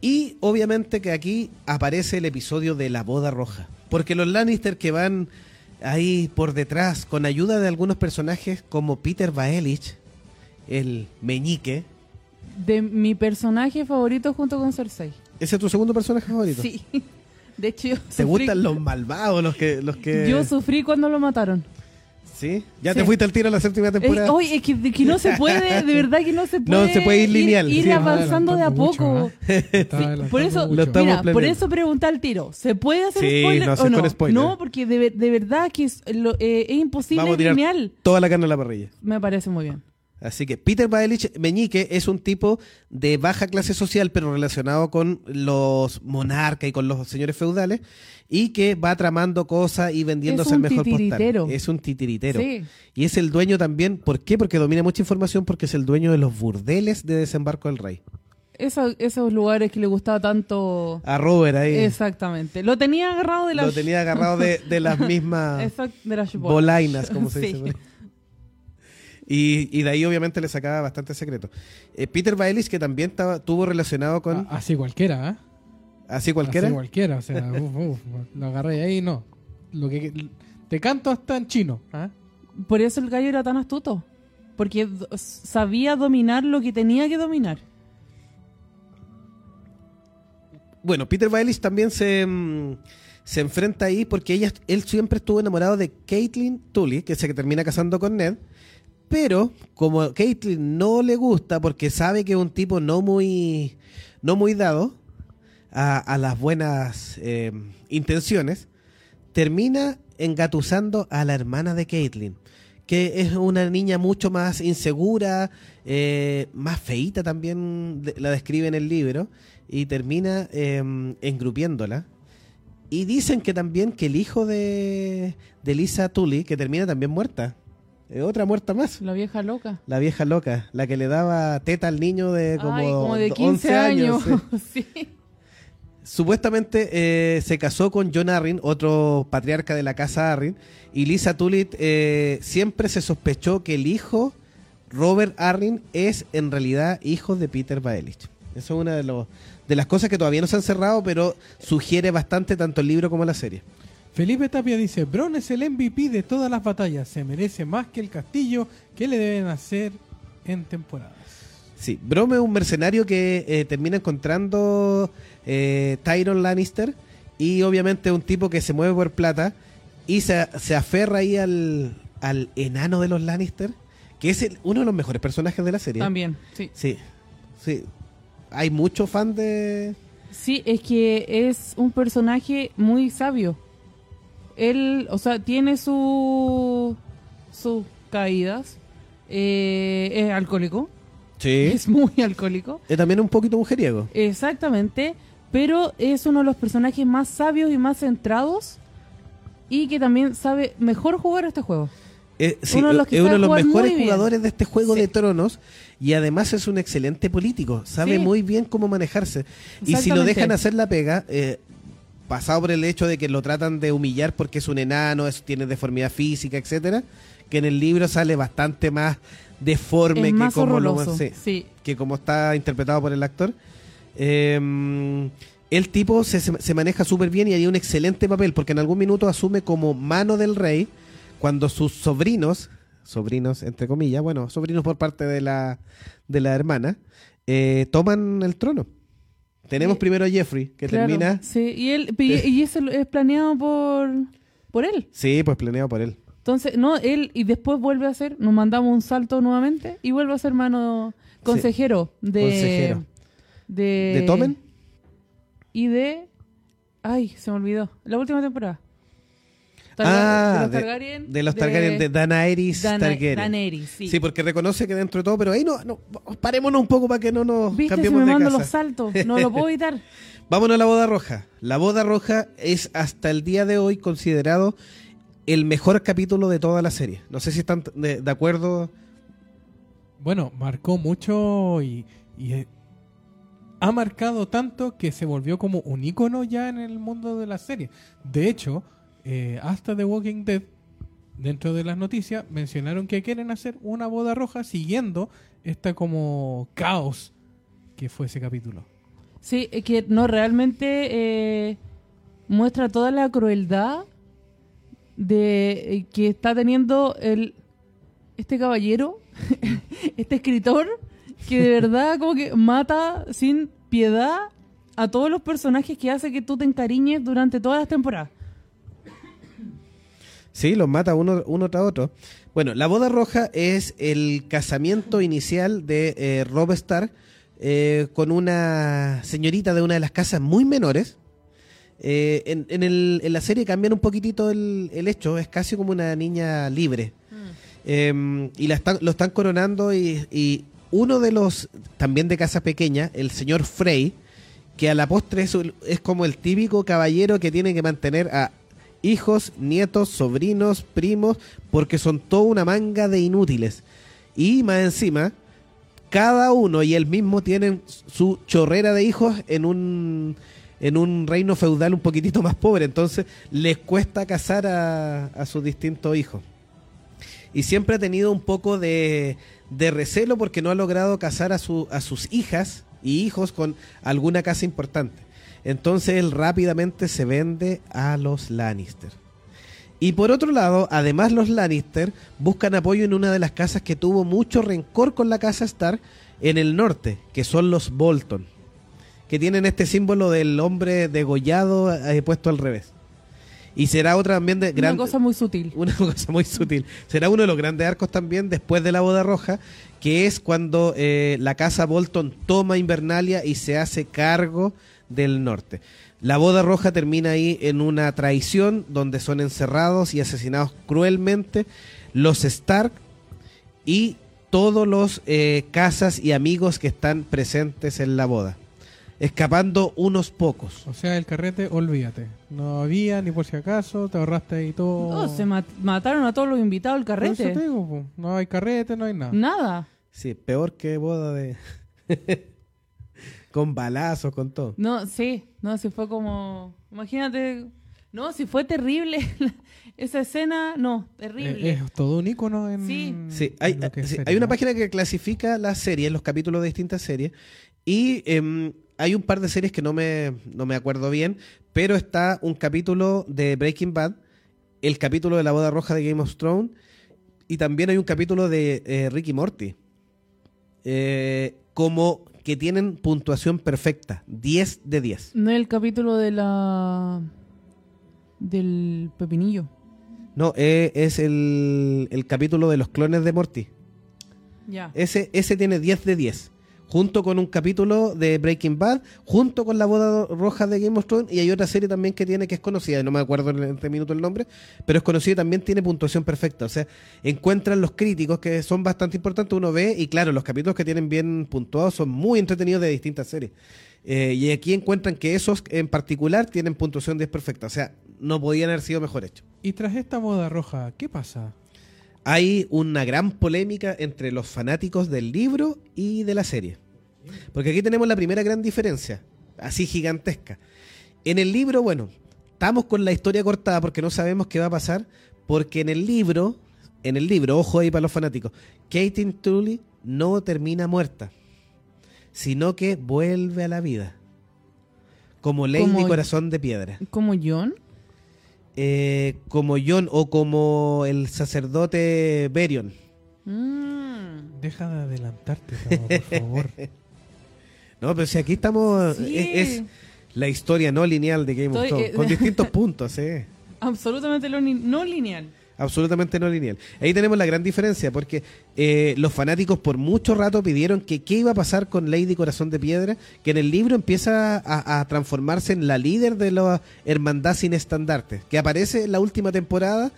Y obviamente que aquí aparece el episodio de la boda roja. Porque los Lannister que van ahí por detrás, con ayuda de algunos personajes como Peter Baelish, el meñique. De mi personaje favorito junto con Cersei. ¿Ese es tu segundo personaje favorito? Sí. De hecho, yo ¿Te sufrí- gustan los malvados, los que... Los que... Yo sufrí cuando lo mataron. ¿Sí? ¿Ya Sí. te fuiste al tiro a la séptima Es, temporada? oye, es que, que no se puede, de verdad que no se puede. No se puede ir lineal, Ir, sí. avanzando de a poco. mucho. Está adelantando Por eso. Lo mira, por eso pregunté al tiro. ¿Se puede hacer Sí, spoiler no, o sí no? spoiler. No, porque de, de verdad que es, lo- eh, es imposible Vamos a tirar lineal. toda la carne a la parrilla. Me parece muy bien. Así que Peter Baelish Meñique es un tipo de baja clase social, pero relacionado con los monarcas y con los señores feudales, y que va tramando cosas y vendiéndose un mejor titiritero. postal. Es un titiritero. Sí. Y es el dueño también, ¿por qué? Porque domina mucha información, porque es el dueño de los burdeles de desembarco del rey. Eso- esos lugares que le gustaba tanto. A Robert ahí Exactamente. Lo tenía agarrado de la. lo tenía agarrado de, de las mismas Exact- de como se Sí. dice. Y, y de ahí obviamente le sacaba bastante secreto. Eh, Peter Baelish, que también estaba, tuvo relacionado con... A- Así cualquiera, ¿eh? así cualquiera. Así cualquiera, o sea, uf, uf, lo agarré ahí, no. Lo que te canto hasta en chino, ¿ah? Por eso el gallo era tan astuto. Porque sabía dominar lo que tenía que dominar. Bueno, Peter Baelish también se, mm, se enfrenta ahí porque ella, él siempre estuvo enamorado de Caitlin Tully, que se termina casando con Ned. Pero como Caitlin no le gusta porque sabe que es un tipo no muy, no muy dado a, a las buenas eh, intenciones, termina engatusando a la hermana de Caitlin, que es una niña mucho más insegura, eh, más feíta también la describe en el libro, y termina eh, engrupiéndola. Y dicen que también que el hijo de, de Lisa Tully, que termina también muerta, es otra muerta más. La vieja loca. La vieja loca, la que le daba teta al niño de como, Ay, como de 15 11 años. sí. Sí. Supuestamente eh, se casó con John Arryn, otro patriarca de la casa Arryn, y Lisa Tullit eh, siempre se sospechó que el hijo, Robert Arryn, es en realidad hijo de Peter Baelish. Eso es una de, los, de las cosas que todavía no se han cerrado, pero sugiere bastante tanto el libro como la serie. Felipe Tapia dice, Bron es el MVP de todas las batallas, se merece más que el castillo que le deben hacer en temporadas. Sí, Brom es un mercenario que eh, termina encontrando eh, Tyron Lannister y obviamente un tipo que se mueve por plata y se, se aferra ahí al, al enano de los Lannister, que es el- uno de los mejores personajes de la serie. También, sí. Sí, sí. Hay muchos fans de... Sí, es que es un personaje muy sabio. Él, o sea, tiene su sus caídas. Eh, es alcohólico. Sí. Es muy alcohólico. Es también un poquito mujeriego. Exactamente. Pero es uno de los personajes más sabios y más centrados. Y que también sabe mejor jugar este juego. Eh, sí, Uno de los que es uno sabe de los jugar mejores jugadores de este juego Sí. de tronos y además es un excelente político. Sabe Sí. muy bien cómo manejarse. Y si lo dejan hacer la pega, eh, pasado por el hecho de que lo tratan de humillar porque es un enano, es- tiene deformidad física, etcétera, que en el libro sale bastante más deforme que como, lo, sí, Sí. que como está interpretado por el actor. Eh, el tipo se, se- maneja súper bien y haría un excelente papel, porque en algún minuto asume como mano del rey cuando sus sobrinos, sobrinos entre comillas, bueno, sobrinos por parte de la, de la hermana, eh, toman el trono. Tenemos Sí. primero a Jeffrey, que Claro, termina... Sí, y, él, y, y eso es planeado por, por él. Sí, pues planeado por él. Entonces, no, él y después vuelve a ser, nos mandamos un salto nuevamente y vuelve a ser mano consejero de Consejero. de ¿De Tomen? y de ay, se me olvidó, la última temporada. Targa- ah, de los de, Targaryen, de los Targaryen, de Daenerys Dana- Targaryen. Daenerys, sí. Sí. porque reconoce que dentro de todo, pero ahí no, no parémonos un poco para que no nos ¿Viste? Cambiemos me de mando casa. los saltos, no lo puedo evitar. Vámonos a la boda roja. La boda roja es hasta el día de hoy considerado el mejor capítulo de toda la serie. No sé si están de, de acuerdo. Bueno, marcó mucho y, y, eh, ha marcado tanto que se volvió como un icono ya en el mundo de la serie. De hecho, eh, hasta The Walking Dead, dentro de las noticias, mencionaron que quieren hacer una boda roja siguiendo esta como caos que fue ese capítulo. Sí, es que no realmente eh, muestra toda la crueldad de eh, que está teniendo el este caballero, este escritor, que de verdad como que mata sin piedad a todos los personajes que hace que tú te encariñes durante todas las temporadas. Sí, los mata uno, uno tras otro. Bueno, la boda roja es el casamiento inicial de eh, Rob Stark eh, con una señorita de una de las casas muy menores. Eh, en, en el- en la serie cambian un poquitito el, el hecho, es casi como una niña libre. Eh, y la están- lo están coronando y, y uno de los, también de casa pequeña, el señor Frey, que a la postre es, es como el típico caballero que tiene que mantener a hijos, nietos, sobrinos, primos, porque son toda una manga de inútiles. Y más encima, cada uno y él mismo tienen su chorrera de hijos en un en un reino feudal un poquitito más pobre, entonces les cuesta casar a, a sus distintos hijos. Y siempre ha tenido un poco de, de recelo porque no ha logrado casar a, su, a sus hijas y hijos con alguna casa importante. Entonces él rápidamente se vende a los Lannister. Y por otro lado, además los Lannister buscan apoyo en una de las casas que tuvo mucho rencor con la casa Stark en el norte, que son los Bolton, que tienen este símbolo del hombre degollado eh, puesto al revés. Y será otra también de gran Una cosa muy sutil. una cosa muy sutil. Será uno de los grandes arcos también después de la boda roja, que es cuando eh, la casa Bolton toma Invernalia y se hace cargo del norte. La boda roja termina ahí en una traición donde son encerrados y asesinados cruelmente los Stark y todos los eh, casas y amigos que están presentes en la boda, escapando unos pocos. O sea, el carrete, olvídate. No había ni por si acaso, te ahorraste ahí todo. Oh, se mat- mataron a todos los invitados al Por eso te carrete. digo, po. no hay carrete, no hay nada. Nada. Sí, peor que boda de... con balazos, con todo. No, sí, no, si fue como, imagínate, no, si fue terrible esa escena, no, terrible. Eh, es todo un icono en. Sí. Sí, hay, en sí, hay una página que clasifica las series, los capítulos de distintas series, y em, hay un par de series que no me, no me acuerdo bien, pero está un capítulo de Breaking Bad, el capítulo de la boda roja de Game of Thrones, y también hay un capítulo de eh, Ricky Morty, eh, como que tienen puntuación perfecta, 10 de 10. No es el capítulo de la del pepinillo. No, eh, es el, el capítulo de los clones de Morty. Ya. Ese, ese tiene 10 de 10. Junto con un capítulo de Breaking Bad, junto con la boda roja de Game of Thrones, y hay otra serie también que tiene que es conocida, no me acuerdo en este minuto el nombre, pero es conocida y también tiene puntuación perfecta. O sea, encuentran los críticos que son bastante importantes, uno ve, y claro, los capítulos que tienen bien puntuados son muy entretenidos de distintas series. Eh, y aquí encuentran que esos en particular tienen puntuación 10 perfecta. O sea, no podían haber sido mejor hechos. Y tras esta boda roja, ¿qué pasa? Hay una gran polémica entre los fanáticos del libro y de la serie. Porque aquí tenemos la primera gran diferencia, así gigantesca. En el libro, bueno, estamos con la historia cortada porque no sabemos qué va a pasar, porque en el libro, en el libro, ojo ahí para los fanáticos, Caitlyn Tully no termina muerta, sino que vuelve a la vida. Como Lady Como- Corazón de Piedra. ¿Como John? Eh, como John o como el sacerdote Berion. Mm. Deja de adelantarte, por favor. No, pero si aquí estamos. Sí. Es, es la historia no lineal de Game of Thrones. eh, Con distintos puntos, eh. Absolutamente no lineal. Absolutamente no lineal. Ahí tenemos la gran diferencia, porque eh, los fanáticos por mucho rato pidieron que qué iba a pasar con Lady Corazón de Piedra, que en el libro empieza a, transformarse en la líder de la hermandad sin estandartes, que aparece en la última temporada,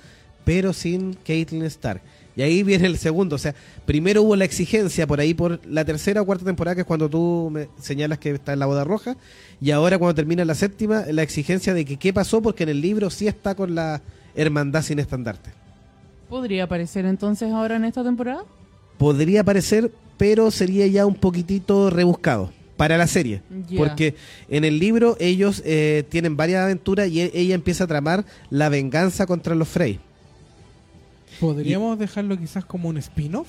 pero sin Caitlyn Stark. Y ahí viene el segundo, o sea, primero hubo la exigencia por ahí por la tercera o cuarta temporada, que es cuando tú me señalas que está en la boda roja, y ahora cuando termina la séptima, la exigencia de que qué pasó, porque en el libro sí está con la hermandad sin estandarte. ¿Podría aparecer entonces ahora en esta temporada? Podría aparecer, pero sería ya un poquitito rebuscado para la serie. Porque en el libro ellos eh, tienen varias aventuras y e- ella empieza a tramar la venganza contra los Frey. ¿Podríamos dejarlo quizás como un spin-off?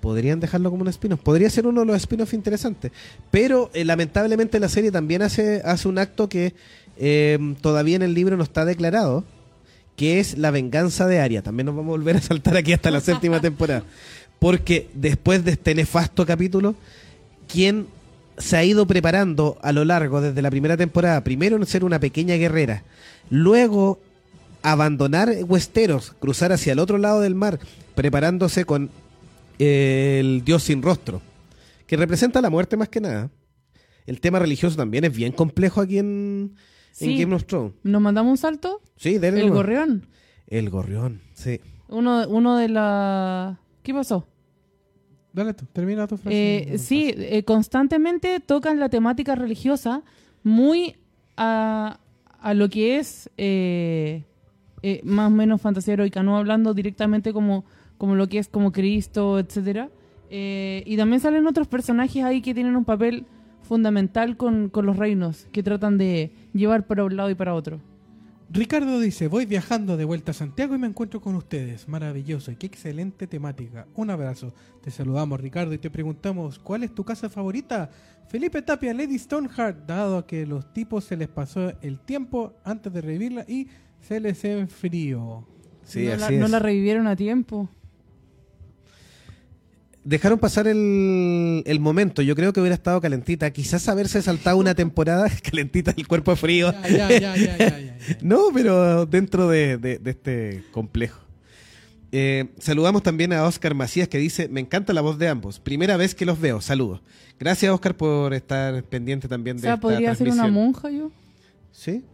Podrían dejarlo como un spin-off. Podría ser uno de los spin-offs interesantes. Pero eh, lamentablemente la serie también hace, hace un acto que eh, todavía en el libro no está declarado, que es la venganza de Arya. También nos vamos a volver a saltar aquí hasta la séptima temporada. Porque después de este nefasto capítulo, quien se ha ido preparando a lo largo desde la primera temporada, primero en ser una pequeña guerrera, luego abandonar Westeros, cruzar hacia el otro lado del mar, preparándose con eh, el dios sin rostro, que representa la muerte más que nada. El tema religioso también es bien complejo aquí en, en. Game of Thrones. ¿Nos mandamos un salto? Sí, dele El nomás. gorrión. El gorrión, sí. Uno, uno de la... ¿Qué pasó? Dale tú, termina tu frase. Eh, sí, eh, constantemente tocan la temática religiosa muy a, a lo que es eh, eh, más o menos fantasía heroica, no hablando directamente como, como lo que es como Cristo, etcétera. Eh, y también salen otros personajes ahí que tienen un papel fundamental con, con los reinos, que tratan de llevar para un lado y para otro. Ricardo dice, voy viajando de vuelta a Santiago y me encuentro con ustedes. Maravilloso y qué excelente temática. Un abrazo. Te saludamos Ricardo y te preguntamos, ¿cuál es tu casa favorita? Felipe Tapia, Lady Stoneheart, dado que los tipos se les pasó el tiempo antes de revivirla y se les enfrió. Sí, no, la, así no la revivieron a tiempo. Dejaron pasar el, el momento. Yo creo que hubiera estado calentita. Quizás haberse saltado una temporada calentita el cuerpo frío. Ya, ya, ya, ya, ya, ya, ya. No, pero dentro de, de- de este complejo. Eh, saludamos también a Oscar Macías que dice, me encanta la voz de ambos. Primera vez que los veo. Saludos. Gracias Oscar por estar pendiente también O de sea, esta podría ser una transmisión. monja yo. ¿Sí?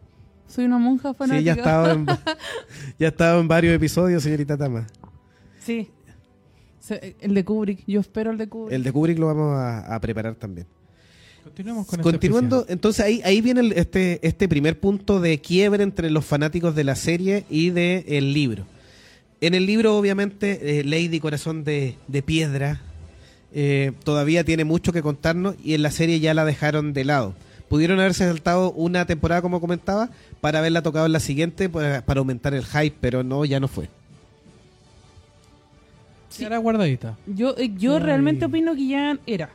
Soy una monja fanática. Sí, ya en, ya estaba en varios episodios, señorita Tama. Sí. El de Kubrick. Yo espero el de Kubrick. El de Kubrick lo vamos a, a preparar también. Continuemos con este Continuando, especial. entonces ahí, ahí viene el- este, este primer punto de quiebre entre los fanáticos de la serie y del el libro. En el libro, obviamente, eh, Lady Corazón de, de Piedra eh, todavía tiene mucho que contarnos y en la serie ya la dejaron de lado. Pudieron haberse saltado una temporada, como comentaba, para haberla tocado en la siguiente para, para aumentar el hype, pero no, ya no fue. Se hará guardadita. Yo, eh, yo realmente opino que ya era.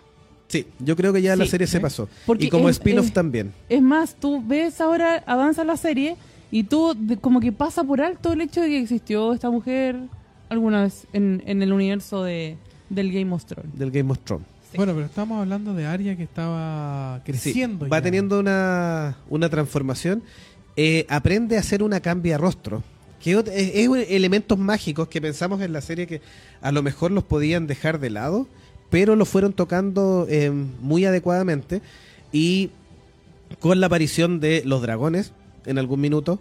Sí, yo creo que ya la Sí, serie se ¿eh? pasó. Porque y como spin-off también. Es más, tú ves ahora, avanza la serie y tú de- como que pasa por alto el hecho de que existió esta mujer alguna vez en, en el universo de, del Game of Thrones. Del Game of Thrones. Sí. Bueno, pero estamos hablando de Arya que estaba Sí, creciendo. va ya. teniendo una, una transformación. Eh, aprende a hacer una cambia rostro. Que es, es elementos mágicos que pensamos en la serie que a lo mejor los podían dejar de lado, pero lo fueron tocando eh, muy adecuadamente. Y con la aparición de los dragones en algún minuto,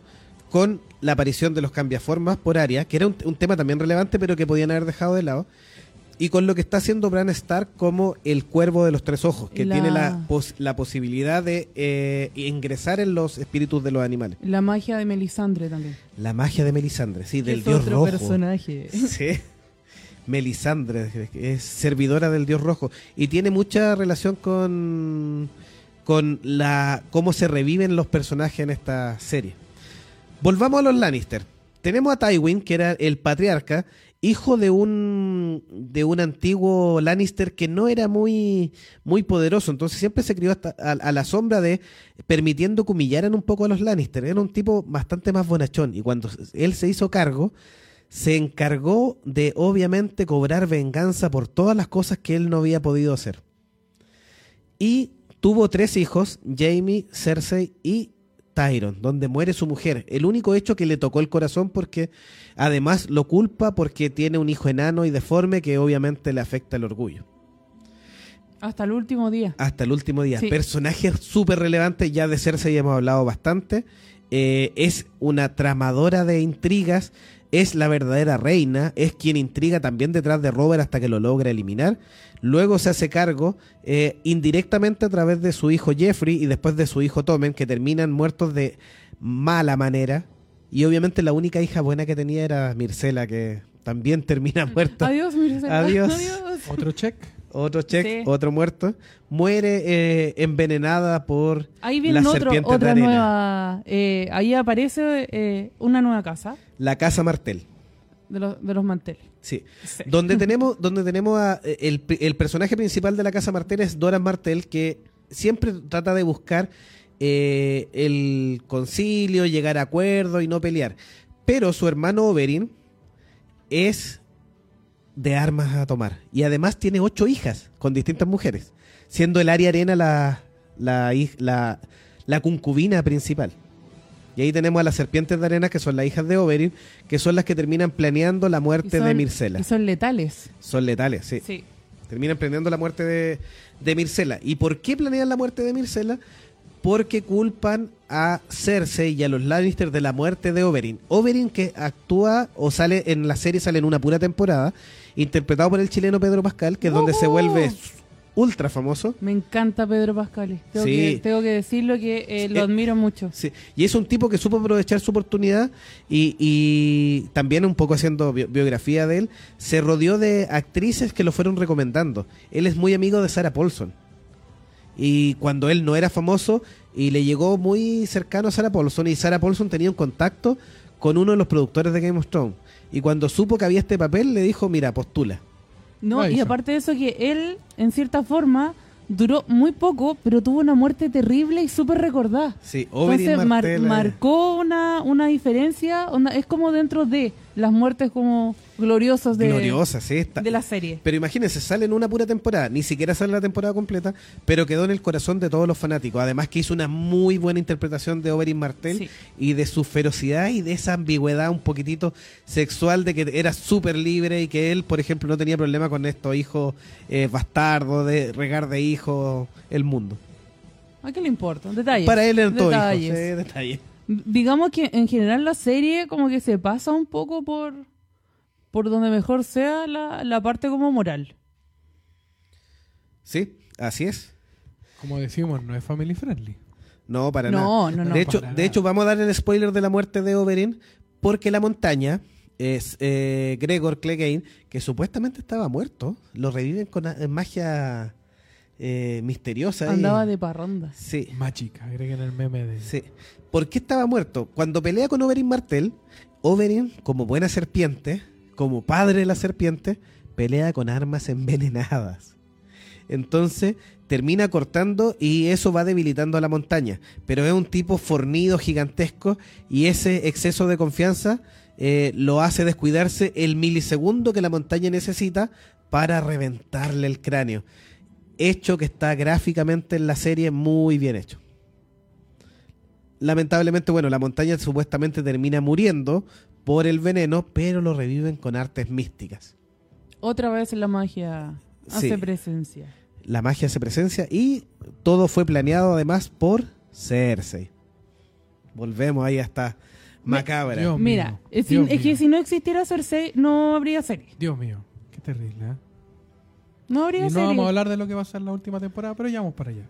con la aparición de los cambiaformas por área, que era un tema también relevante, pero que podían haber dejado de lado. Y con lo que está haciendo Bran Stark como el cuervo de los tres ojos, que La- tiene la, pos- la posibilidad de eh, ingresar en los espíritus de los animales. La magia de Melisandre también. La magia de Melisandre, sí, del es dios otro rojo. personaje. Sí. Melisandre, es servidora del dios rojo. Y tiene mucha relación con, con la cómo se reviven los personajes en esta serie. Volvamos a los Lannister. Tenemos a Tywin, que era el patriarca, hijo de un de un antiguo Lannister que no era muy muy poderoso, entonces siempre se crió a la sombra de permitiendo que humillaran un poco a los Lannister. Era un tipo bastante más bonachón y cuando él se hizo cargo se encargó de obviamente cobrar venganza por todas las cosas que él no había podido hacer. Y tuvo tres hijos, Jamie, Cersei y Tyron, donde muere su mujer. El único hecho que le tocó el corazón porque además lo culpa porque tiene un hijo enano y deforme que obviamente le afecta el orgullo. Hasta el último día. Hasta el último día. Sí. Personaje súper relevante, ya de Cersei hemos hablado bastante. Eh, es una tramadora de intrigas, es la verdadera reina, es quien intriga también detrás de Robert hasta que lo logra eliminar. Luego se hace cargo eh, indirectamente a través de su hijo Jeffrey y después de su hijo Tommen, que terminan muertos de mala manera. Y obviamente la única hija buena que tenía era Mircela, que también termina muerta. Adiós, Mircea. Adiós. Otro check. Otro check, Sí. otro muerto. Muere eh, envenenada por Ahí viene otro, serpientes de otra arena. nueva. eh, ahí aparece eh, una nueva casa La casa Martel. de los, de los manteles. Sí. Sí. Donde tenemos, donde tenemos a, el, el personaje principal de la casa Martel es Doran Martel, que siempre trata de buscar el concilio, llegar a acuerdo y no pelear. Pero su hermano Oberyn es de armas a tomar. Y además tiene ocho hijas con distintas mujeres, siendo el Aria Arena la, la, la, la concubina principal. Y ahí tenemos a las serpientes de arena, que son las hijas de Oberyn, que son las que terminan planeando la muerte son- de Mircela. Y son letales. Son letales, sí. Sí. Terminan planeando la muerte de, de Mircela. ¿Y por qué planean la muerte de Mircela? porque culpan a Cersei y a los Lannister de la muerte de Oberyn. Oberyn que actúa o sale en la serie, sale en una pura temporada, interpretado por el chileno Pedro Pascal, que es donde se vuelve ultra famoso. Me encanta Pedro Pascal. Tengo, Sí. que, tengo que decirlo que eh, lo Eh, admiro mucho. Sí, Y es un tipo que supo aprovechar su oportunidad y, y también un poco haciendo bi- biografía de él, se rodeó de actrices que lo fueron recomendando. Él es muy amigo de Sarah Paulson. Y cuando él no era famoso y le llegó muy cercano a Sarah Paulson y Sarah Paulson tenía un contacto con uno de los productores de Game of Thrones. Y cuando supo que había este papel le dijo, mira, postula. No, y aparte de eso que él, en cierta forma, duró muy poco, pero tuvo una muerte terrible y súper recordada. Sí, Oberyn Entonces mar- marcó una, una diferencia, onda, es como dentro de las muertes como gloriosas de, gloriosa, sí. está- de la serie. Pero imagínense, sale en una pura temporada, ni siquiera sale la temporada completa, pero quedó en el corazón de todos los fanáticos. Además que hizo una muy buena interpretación de Oberyn Martell Sí. y de su ferocidad y de esa ambigüedad un poquitito sexual de que era súper libre y que él, por ejemplo, no tenía problema con estos hijos eh, bastardos, de regar de hijos el mundo. ¿A qué le importa? Detalles. Para él eran todos hijos. Detalles. sí, detalles. Digamos que en general la serie como que se pasa un poco por por donde mejor sea la, la parte como moral. Sí, así es. Como decimos, no es family friendly. No, para No, nada. no, no. de hecho, de nada. hecho, vamos a dar el spoiler de la muerte de Oberyn porque la montaña es eh, Gregor Clegane, que supuestamente estaba muerto. Lo reviven con eh, magia eh, misteriosa. y- Andaba de parronda. Sí, Magic, agreguen el meme de... sí. ¿Por qué estaba muerto? Cuando pelea con Oberyn Martell, Oberyn, como buena serpiente, como padre de la serpiente, pelea con armas envenenadas. Entonces termina cortando y eso va debilitando a la montaña. Pero es un tipo fornido, gigantesco, y ese exceso de confianza eh, lo hace descuidarse el milisegundo que la montaña necesita para reventarle el cráneo. Hecho que está gráficamente en la serie muy bien hecho. Lamentablemente, bueno, la montaña supuestamente termina muriendo por el veneno, pero lo reviven con artes místicas. Otra vez la magia hace Sí. presencia. la magia hace presencia y todo fue planeado además por Cersei. Volvemos ahí hasta macabra. Dios Mira, mío, es, Dios es que si no existiera Cersei no habría serie. Dios mío, qué terrible, ¿eh? No Y habría no serie. vamos a hablar de lo que va a ser la última temporada, pero ya vamos para allá.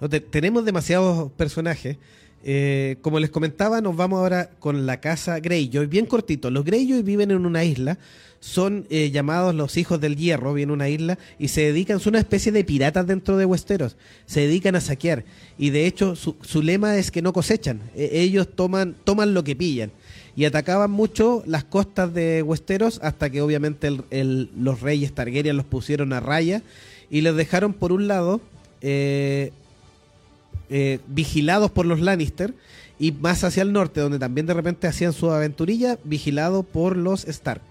No, te- tenemos demasiados personajes. Eh, como les comentaba, nos vamos ahora con la casa Greyjoy. Bien cortito. Los Greyjoy viven en una isla. Son eh, llamados los hijos del hierro. Viven en una isla y se dedican, son una especie de piratas dentro de Westeros. Se dedican a saquear. Y de hecho, su, su lema es que no cosechan. Eh, ellos toman, toman lo que pillan. Y atacaban mucho las costas de Westeros hasta que obviamente los reyes Targaryen los pusieron a raya y los dejaron por un lado eh, eh, vigilados por los Lannister y más hacia el norte, donde también de repente hacían su aventurilla, vigilado por los Stark.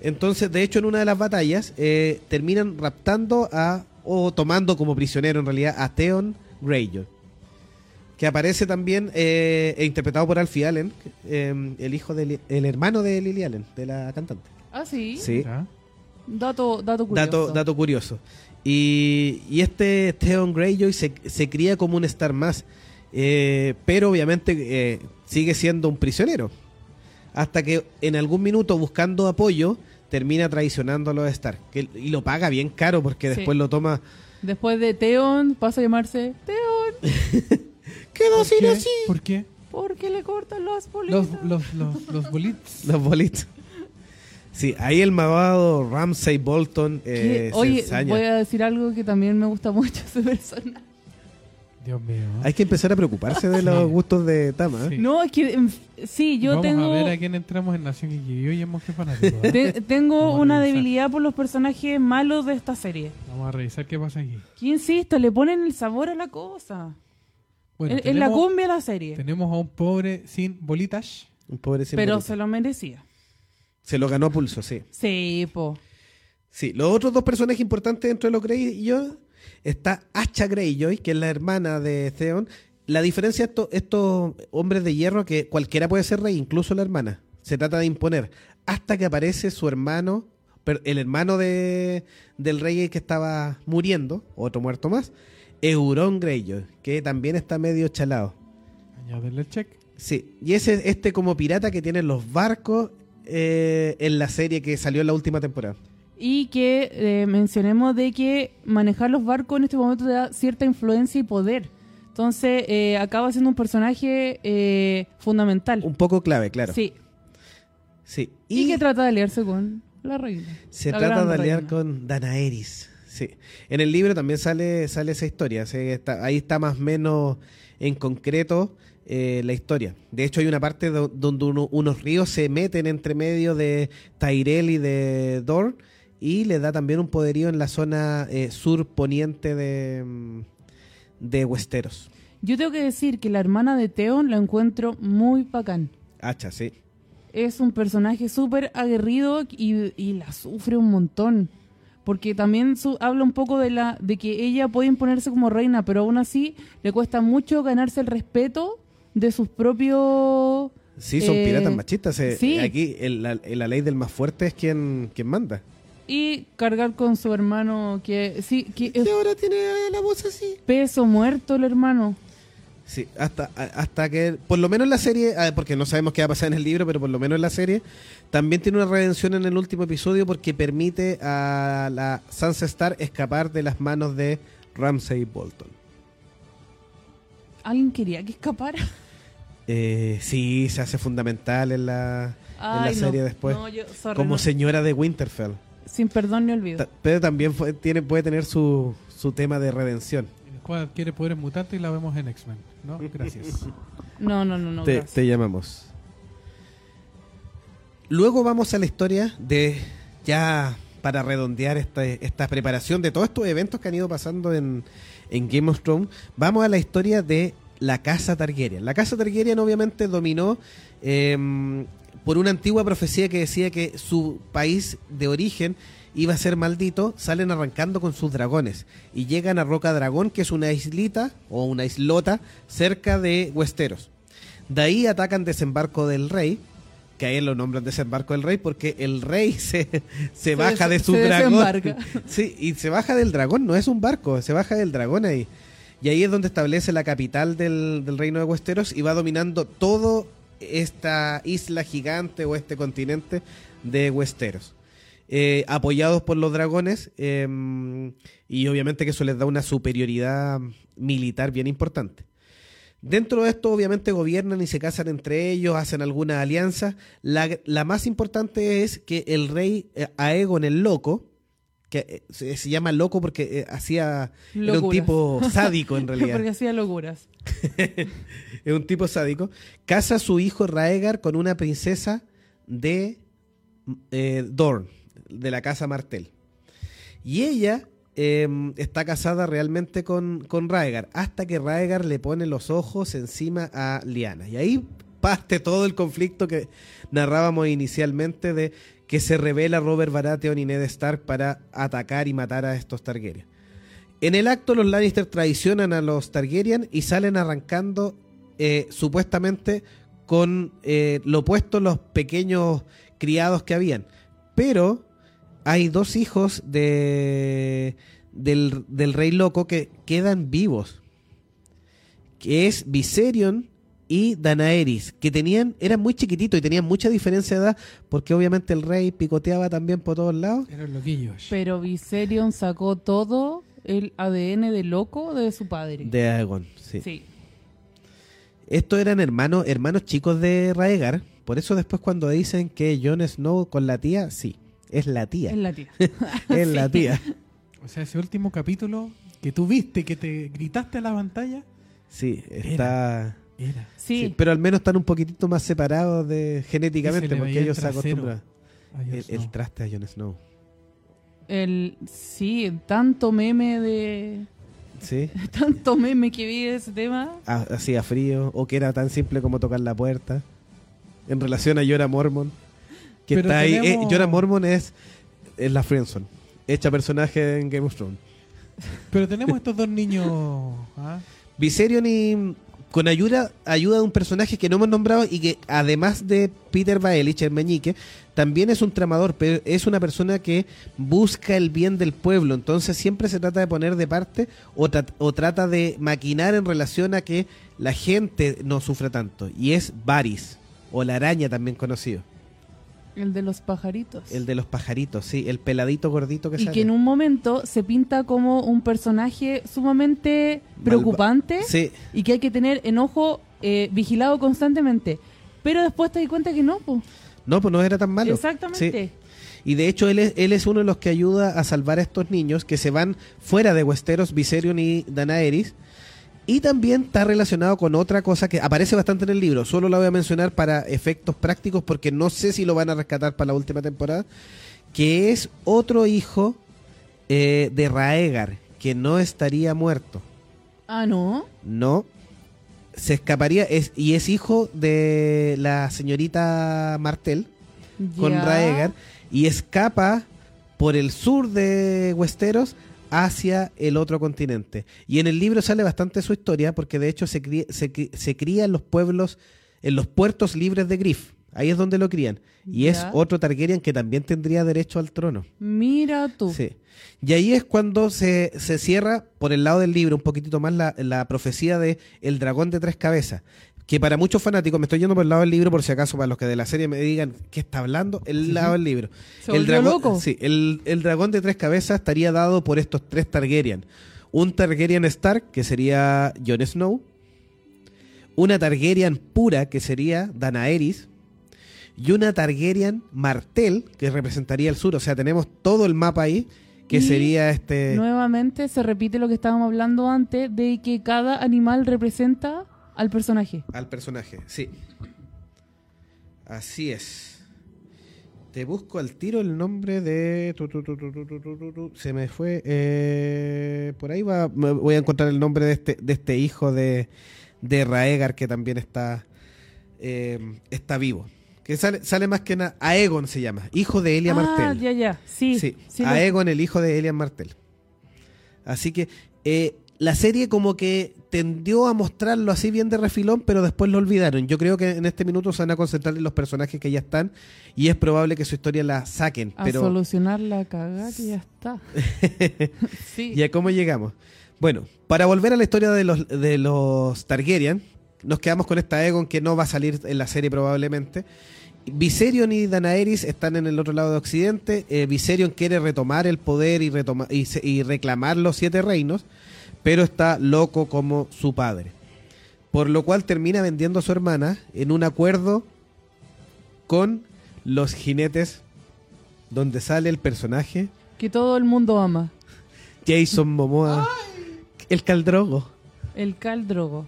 Entonces, de hecho, en una de las batallas eh, terminan raptando a, o tomando como prisionero en realidad, a Theon Greyjoy. Que aparece también, eh, e interpretado por Alfie Allen, eh, el hijo del el hermano de Lily Allen, de la cantante. Ah, sí. Sí. Dato, dato curioso. Dato, dato curioso. Y, y este Theon Greyjoy se, se cría como un Star más, eh, pero obviamente eh, sigue siendo un prisionero. Hasta que en algún minuto, buscando apoyo, termina traicionando a los Stark. Que, y lo paga bien caro porque Sí. después lo toma. Después de Theon pasa a llamarse Theon ¡Quedó ¿Por sin qué? así! ¿Por qué? porque le cortan bolitas. Los, los, los, los bolitos. Los bolitos. Sí, ahí el malvado Ramsay Bolton eh, se Oye, ensaña. voy a decir algo que también me gusta mucho ese personaje. Dios mío. Hay que empezar a preocuparse de los gustos de Tama. ¿eh? Sí. No, es que em, sí, yo Vamos tengo a ver a quién entramos en Nación y y en Monje Fanático. ¿eh? te- tengo Vamos a una revisar. debilidad por los personajes malos de esta serie. Vamos a revisar qué pasa aquí. Que insisto, le ponen el sabor a la cosa. Bueno, es, es la tenemos- cumbia de la serie. Tenemos a un pobre sin bolitas. Un pobre sin Pero se lo merecía. Se lo ganó a pulso, sí. Sí, po. Sí, los otros dos personajes importantes dentro de los Greyjoy está Asha Greyjoy, que es la hermana de Theon. La diferencia de estos, estos hombres de hierro que cualquiera puede ser rey, incluso la hermana. Se trata de imponer. Hasta que aparece su hermano, el hermano de, del rey que estaba muriendo, otro muerto más, Euron Greyjoy, que también está medio chalado. Añadirle el check. Sí, y ese este como pirata que tiene los barcos eh, en la serie que salió en la última temporada. Y que eh, mencionemos de que manejar los barcos en este momento te da cierta influencia y poder. Entonces eh, acaba siendo un personaje fundamental. Un poco clave, claro. Sí. Sí. Y, que trata de aliarse con la reina. Se La trata de aliar reina. con Danaeris. Sí. En el libro también sale, sale esa historia. sí, está- ahí está más o menos en concreto eh, la historia. De hecho, hay una parte do- donde uno- unos ríos se meten entre medio de Tyrell y de Dorn y le da también un poderío en la zona eh, sur poniente de, mm, de Westeros. Yo tengo que decir que la hermana de Theon la encuentro muy bacán. Hacha, sí. Es un personaje súper aguerrido y, y la sufre un montón. Porque también su- habla un poco de la de que ella puede imponerse como reina, pero aún así le cuesta mucho ganarse el respeto de sus propios... Sí, son Eh, piratas machistas. eh, sí. Aquí el- la, la ley del más fuerte es quien, quien manda. Y cargar con su hermano que... Sí, que es ahora tiene la voz así. peso muerto el hermano. Sí, hasta, hasta que, por lo menos en la serie, ah, porque no sabemos qué va a pasar en el libro, pero por lo menos en la serie, también tiene una redención en el último episodio porque permite a la Sansa Star escapar de las manos de Ramsay Bolton. ¿Alguien quería que escapara? Eh, sí, se hace fundamental en la, en la no. serie después, No, yo- sorry, como no. señora de Winterfell. Sin perdón ni olvido. Ta- Pero también fue- tiene, puede tener su, su tema de redención. Y después adquiere poderes mutantes y la vemos en X-Men. ¿no? Gracias. No, no, no, no. te, gracias. te llamamos. Luego vamos a la historia de ya para redondear esta, esta preparación de todos estos eventos que han ido pasando en, en Game of Thrones. Vamos a la historia de la casa Targaryen. La casa Targaryen obviamente dominó em, por una antigua profecía que decía que su país de origen iba a ser maldito, salen arrancando con sus dragones y llegan a Roca Dragón, que es una islita o una islota cerca de Westeros. De ahí atacan Desembarco del Rey, que ahí lo nombran Desembarco del Rey porque el rey se, se baja de su se dragón. Sí, y se baja del dragón, no es un barco, se baja del dragón ahí. Y ahí es donde establece la capital del, del reino de Westeros y va dominando todo esta isla gigante o este continente de Westeros. Eh, apoyados por los dragones eh, y obviamente que eso les da una superioridad militar bien importante. Dentro de esto obviamente gobiernan y se casan entre ellos, hacen algunas alianzas. La, la más importante es que el rey eh, Aegon el Loco, que eh, se, se llama loco porque eh, hacía era un tipo sádico en realidad. Porque hacía locuras. es un tipo sádico. Casa a su hijo Raegar con una princesa de eh, Dorn, de la casa Martel. Y ella eh, está casada realmente con, con Raegar, hasta que Raegar le pone los ojos encima a Liana. Y ahí parte todo el conflicto que narrábamos inicialmente de que se revela Robert Baratheon y Ned Stark para atacar y matar a estos Targaryen. En el acto los Lannister traicionan a los Targaryen y salen arrancando eh, supuestamente con eh, lo opuesto los pequeños criados que habían. Pero hay dos hijos de, del, del rey loco que quedan vivos. Que es Viserion y Danaeris, que tenían, eran muy chiquititos y tenían mucha diferencia de edad, porque obviamente el rey picoteaba también por todos lados. Eran loquillos. Pero Viserion sacó todo el ADN de loco de su padre. De Aegon, sí. sí. Estos eran hermanos, hermanos chicos de Raegar. Por eso después cuando dicen que Jon Snow con la tía, sí, es la tía. Es la tía. Es la tía. O sea, ese último capítulo que tú viste, que te gritaste a la pantalla, Sí, está... era. Sí. sí, pero al menos están un poquitito más separados de genéticamente porque el ellos se acostumbran. El, el traste a Jon Snow. El, sí, tanto meme de. Sí, Tanto meme que vi de ese tema. Ha- hacía frío o que era tan simple como tocar la puerta. En relación a Jorah Mormon. Que Pero está ahí. tenemos- eh, Jorah Mormon es, es la Friendzone. Hecha personaje en Game of Thrones. Pero tenemos estos dos niños. ¿ah? Viserion y con ayuda, ayuda de un personaje que no hemos nombrado y que además de Peter Baelich, el meñique, también es un tramador, pero es una persona que busca el bien del pueblo, entonces siempre se trata de poner de parte o, tra- o trata de maquinar en relación a que la gente no sufra tanto, y es Varys, o la araña también conocido, El de los pajaritos. el de los pajaritos, sí, el peladito gordito que y sale. que en un momento se pinta como un personaje sumamente preocupante Sí, y que hay que tener enojo eh, vigilado constantemente. Pero después te das cuenta que no, pues. no, pues no era tan malo. Exactamente. Sí. Y de hecho él es, él es uno de los que ayuda a salvar a estos niños que se van fuera de Westeros, Viserion y Daenerys. Y también está relacionado con otra cosa que aparece bastante en el libro. Solo la voy a mencionar para efectos prácticos porque no sé si lo van a rescatar para la última temporada. Que es otro hijo eh, de Raegar, que no estaría muerto. Ah, no. No. Se escaparía es, y es hijo de la señorita Martel con. Raegar y escapa por el sur de Westeros hacia el otro continente. Y en el libro sale bastante su historia porque de hecho se cría, se, cría en los pueblos, en los puertos libres de Griff. Ahí es donde lo crían. Y es otro Targaryen que también tendría derecho al trono. Mira tú. Sí. Y ahí es cuando se, se cierra por el lado del libro un poquitito más la, la profecía de El dragón de tres cabezas. Que para muchos fanáticos, me estoy yendo por el lado del libro por si acaso para los que de la serie me digan qué está hablando, el lado del libro. Se el dragón, loco. Sí, el, el dragón de tres cabezas estaría dado por estos tres Targaryen. Un Targaryen Stark, que sería Jon Snow. Una Targaryen pura, que sería Daenerys. Y una Targaryen Martel, que representaría el sur. O sea, tenemos todo el mapa ahí, que Y sería este... Nuevamente se repite lo que estábamos hablando antes de que cada animal representa al personaje. Al personaje, sí. Así es. Te busco al tiro el nombre de. Se me fue. Eh, por ahí va. Voy a encontrar el nombre de este, de este hijo de, de Raegar que también está, em, está vivo. Que sale, sale más que nada. Aegon se llama, hijo de Elia ah, Martel. Ya, ya, sí. sí. Aegon, el hijo de Elia Martel. Así que eh, la serie como que tendió a mostrarlo así bien de refilón, pero después lo olvidaron. Yo creo que en este minuto se van a concentrar en los personajes que ya están y es probable que su historia la saquen. a pero solucionar la cagada que ya está. sí. ¿Y a cómo llegamos? Bueno, para volver a la historia de los, de los Targaryen, nos quedamos con esta Aegon que no va a salir en la serie probablemente. Viserion y Daenerys están en el otro lado de Occidente. Eh, Viserion quiere retomar el poder y, retoma- y, y reclamar los siete reinos, pero está loco como su padre. Por lo cual termina vendiendo a su hermana en un acuerdo con los jinetes, donde sale el personaje Que todo el mundo ama. Jason Momoa. El caldrogo. El caldrogo.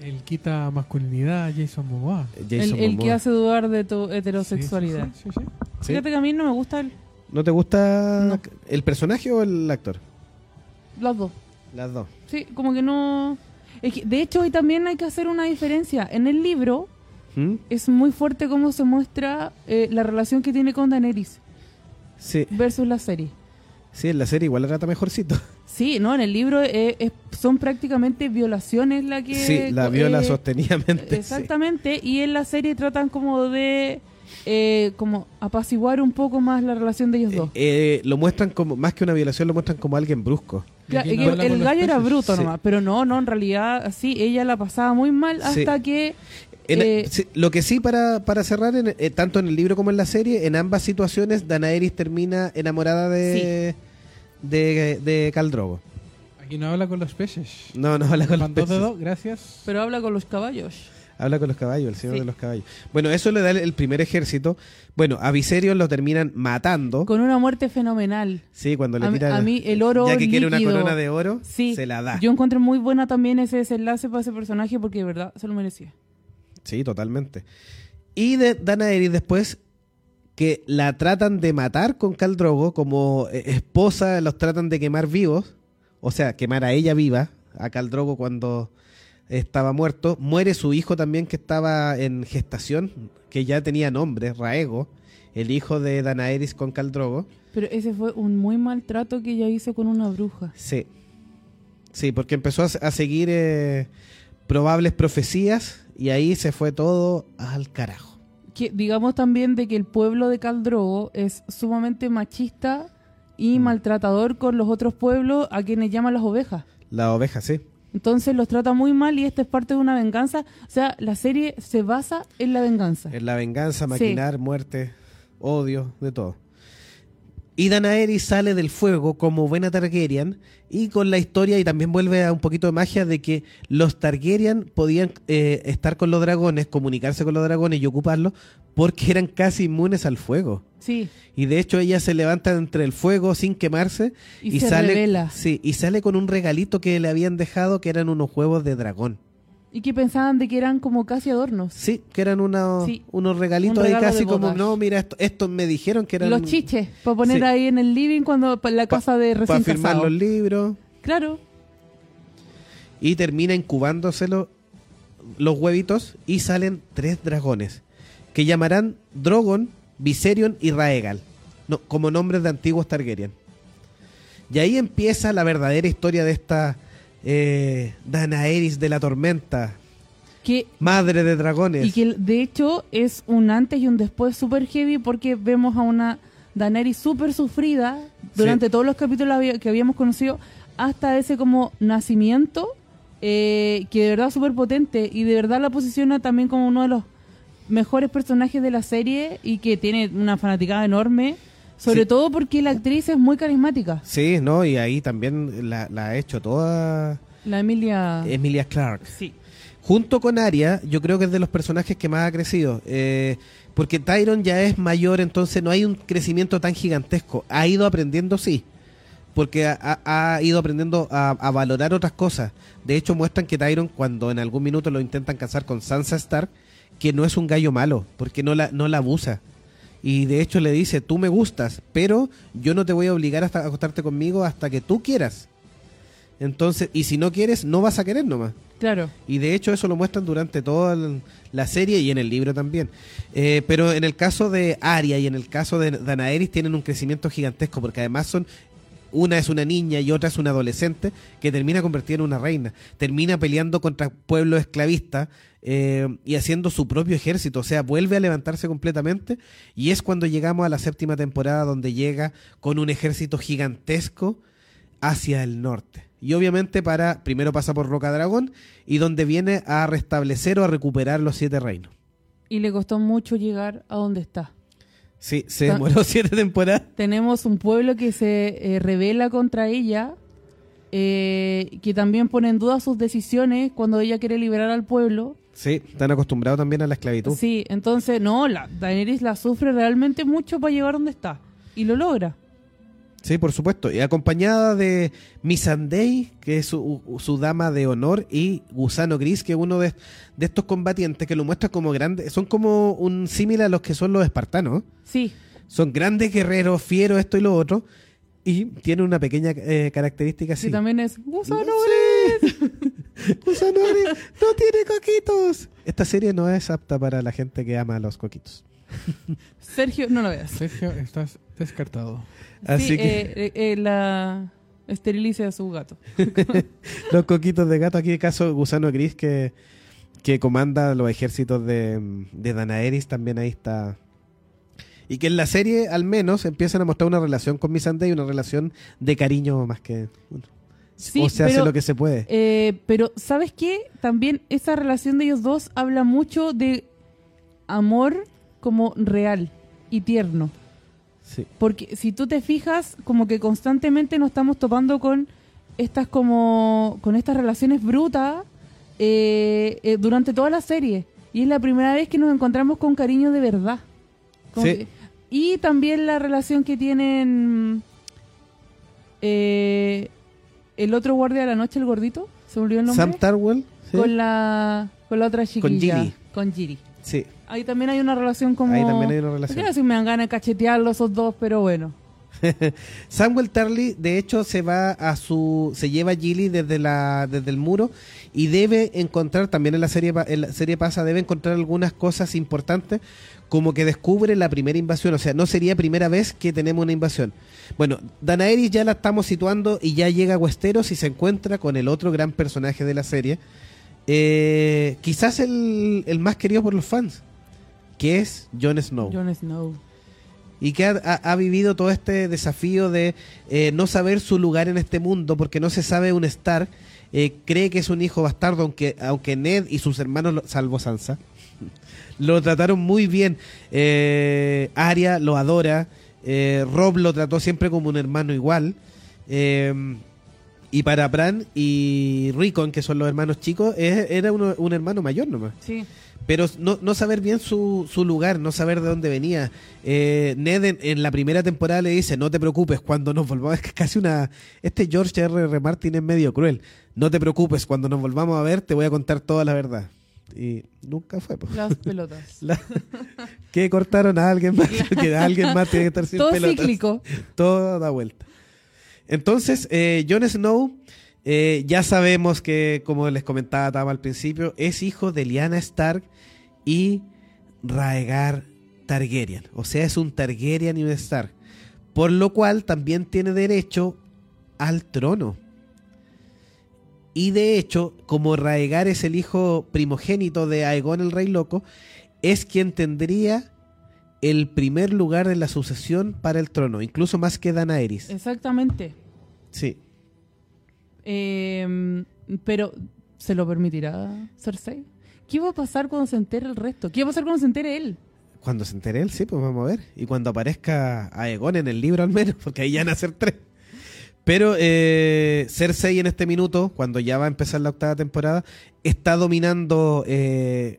Él quita masculinidad a Jason Momoa. El, Jason el que Momoa. hace dudar de tu heterosexualidad. Sí, sí. Fíjate que a mí no me gusta el- ¿No te gusta No. el personaje o el actor? las dos. Las dos. Sí, como que no... es que, de hecho, hoy también hay que hacer una diferencia. En el libro ¿Mm? es muy fuerte cómo se muestra eh, la relación que tiene con Daenerys Sí, versus la serie. sí, en la serie igual era mejorcito. Sí, no, en el libro eh, es- son prácticamente violaciones la que... sí, la viola eh, sostenidamente. sí. Exactamente, y en la serie tratan como de eh, como apaciguar un poco más la relación de ellos dos. Eh, eh, lo muestran como, más que una violación, lo muestran como alguien brusco. Cla- ¿Y quién que habla el gallo era bruto Sí. nomás, pero no, no, en realidad sí, ella la pasaba muy mal Sí. hasta que... En- eh, sí, lo que sí, para, para cerrar, en- eh, tanto en el libro como en la serie, en ambas situaciones, Daenerys termina enamorada de, de, de Caldrogo. Aquí no habla con los peces. No, no habla con los peces. dedos, gracias. pero habla con los caballos. Habla con los caballos, el señor Sí. de los caballos. Bueno, eso le da el, primer ejército. Bueno, a Viserion lo terminan matando. Con una muerte fenomenal. Sí, cuando le tiran. a mí el oro Ya que quiere una líquido. corona de oro, Sí, se la da. yo encontré muy buena también ese desenlace para ese personaje porque de verdad se lo merecía. Sí, totalmente. Y de Daenerys después que la tratan de matar con Khal Drogo como eh, esposa, los tratan de quemar vivos, o sea, quemar a ella viva, a Khal Drogo cuando estaba muerto. Muere su hijo también que estaba en gestación, que ya tenía nombre, Raego, el hijo de Daenerys con Khal Drogo. Pero ese fue un muy maltrato que ella hizo con una bruja. Sí. Sí, porque empezó a, seguir eh, probables profecías y ahí se fue todo al carajo. Que, digamos también de que el pueblo de Caldrogo es sumamente machista y Mm. maltratador con los otros pueblos a quienes llaman las ovejas. La oveja, sí. Entonces los trata muy mal y esta es parte de una venganza. O sea, la serie se basa en la venganza. En la venganza, Sí. maquinar, muerte, odio, de todo. Y Danaeris sale del fuego como buena Targaryen y con la historia y también vuelve a un poquito de magia de que los Targaryen podían eh, estar con los dragones, comunicarse con los dragones y ocuparlos porque eran casi inmunes al fuego. Sí, Y de hecho ella se levanta entre el fuego sin quemarse Y se sale revela. sí, y sale con un regalito que le habían dejado que eran unos huevos de dragón. Y que pensaban de que eran como casi adornos. Sí, que eran unos, Sí. unos regalitos Un ahí casi como, no, mira, esto, esto me dijeron que eran... Los chiches, para poner Sí. ahí en el living cuando la Pa- casa de Para recién firmar casado. los libros. Claro, Y termina incubándoselo los huevitos y salen tres dragones que llamarán Drogon, Viserion y Raegal, no, como nombres de antiguos Targaryen. Y ahí empieza la verdadera historia de esta eh, Danaeris de la Tormenta, que madre de dragones. y que de hecho es un antes y un después super heavy porque vemos a una Daenerys súper sufrida durante todos los capítulos que habíamos conocido hasta ese como nacimiento eh, que de verdad es súper potente y de verdad la posiciona también como uno de los mejores personajes de la serie y que tiene una fanaticada enorme sobre Sí. todo porque la actriz es muy carismática Sí, ¿no? Y ahí también la, la ha hecho toda la Emilia Emilia Clarke. sí Junto con Arya, yo creo que es de los personajes que más ha crecido. eh, porque Tyron ya es mayor, entonces no hay un crecimiento tan gigantesco. Ha ido aprendiendo, sí. Porque ha, ha- ha ido aprendiendo a, a valorar otras cosas. De hecho, muestran que Tyron, cuando en algún minuto lo intentan casar con Sansa Stark, que no es un gallo malo, porque no la, no la abusa. Y de hecho le dice, tú me gustas, pero yo no te voy a obligar hasta a acostarte conmigo hasta que tú quieras. Entonces, y si no quieres, no vas a querer nomás. claro Y de hecho eso lo muestran durante toda la serie y en el libro también. Eh, pero en el caso de Arya y en el caso de Danaeris tienen un crecimiento gigantesco porque además son una es una niña y otra es una adolescente que termina convertida en una reina. Termina peleando contra pueblos esclavistas eh, y haciendo su propio ejército. O sea, vuelve a levantarse completamente y es cuando llegamos a la séptima temporada donde llega con un ejército gigantesco hacia el norte. Y obviamente para, primero pasa por Roca Dragón y donde viene a restablecer o a recuperar los siete reinos. y le costó mucho llegar a donde está Sí, se demoró siete temporadas. tenemos un pueblo que se eh, revela contra ella, eh, que también pone en duda sus decisiones cuando ella quiere liberar al pueblo. Sí, están acostumbrados también a la esclavitud. Sí, entonces, no, la Daenerys la sufre realmente mucho para llegar donde está. Y lo logra. Sí, por supuesto. Y acompañada de Missandei, que es su, su dama de honor, y Gusano Gris, que es uno de, de estos combatientes que lo muestra como grande. Son como un símil a los que son los espartanos. Sí, Son grandes guerreros, fieros, esto y lo otro. Y tiene una pequeña eh, característica así. sí, también es gusano. Sí. Gusano Gris no tiene coquitos. Esta serie no es apta para la gente que ama los coquitos. Sergio, no lo veas. Sergio, estás descartado. Así sí, que eh, eh, eh, la esterilice a su gato. los coquitos de gato, aquí el caso Gusano Gris que, que comanda los ejércitos de, de Danaeris, también ahí está. Y que en la serie al menos empiezan a mostrar una relación con Missandei, una relación de cariño más que... bueno, Sí, o se hace lo que se puede. Eh, pero, ¿sabes qué? También esa relación de ellos dos habla mucho de amor como real y tierno. Sí. Porque si tú te fijas, como que constantemente nos estamos topando con estas como con estas relaciones brutas eh, eh, durante toda la serie. Y es la primera vez que nos encontramos con cariño de verdad. Como Sí. que- y también la relación que tienen eh, el otro guardia de la noche, el gordito, se me olvidó el nombre. Sam Tarwell. sí. con la con la otra chiquilla. Gilly. Con Giri. Sí, Ahí también hay una relación como... ahí también hay una No relación. quiero decir me dan ganas de cachetearlos esos dos, pero bueno. Samuel Tarly, de hecho, se va a su, se lleva a Gilly desde la, desde el muro y debe encontrar, también en la serie, en la serie pasa, debe encontrar algunas cosas importantes, como que descubre la primera invasión, o sea, no sería primera vez que tenemos una invasión. Bueno, Danaeris ya la estamos situando y ya llega a Westeros y se encuentra con el otro gran personaje de la serie, eh, quizás el, el más querido por los fans, que es Snow. Jon Snow. Y que ha, vivido todo este desafío de eh, no saber su lugar en este mundo porque no se sabe un Stark. eh, cree que es un hijo bastardo, aunque, aunque Ned y sus hermanos, salvo Sansa, lo trataron muy bien. Eh, Arya lo adora, eh, Rob lo trató siempre como un hermano igual. eh, y para Bran y Rickon, que son los hermanos chicos, era un hermano mayor nomás Sí. Pero no, no saber bien su, su lugar, no saber de dónde venía. Eh, Ned en, en la primera temporada le dice, no te preocupes, cuando nos volvamos, es casi una... Este George R. R. Martin es medio cruel. No te preocupes, cuando nos volvamos a ver te voy a contar toda la verdad. Y nunca fue. po. Las pelotas. La- que cortaron a alguien más, que alguien más tiene que estar sin Todo pelotas. cíclico. Todo da vuelta. Entonces, eh, Jon Snow, eh, ya sabemos que, como les comentaba Tama al principio, es hijo de Lyanna Stark y Raegar Targaryen. O sea, es un Targaryen y un Stark. Por lo cual también tiene derecho al trono. Y de hecho, como Raegar es el hijo primogénito de Aegon el Rey Loco, es quien tendría el primer lugar en la sucesión para el trono, incluso más que Daenerys. Exactamente. Sí. Eh, pero, ¿se lo permitirá Cersei? ¿Qué va a pasar cuando se entere el resto? ¿Qué va a pasar cuando se entere él? Cuando se entere él, sí, pues vamos a ver. Y cuando aparezca Aegon en el libro al menos, porque ahí ya van a ser tres. Pero eh, Cersei en este minuto, cuando ya va a empezar la octava temporada, está dominando eh,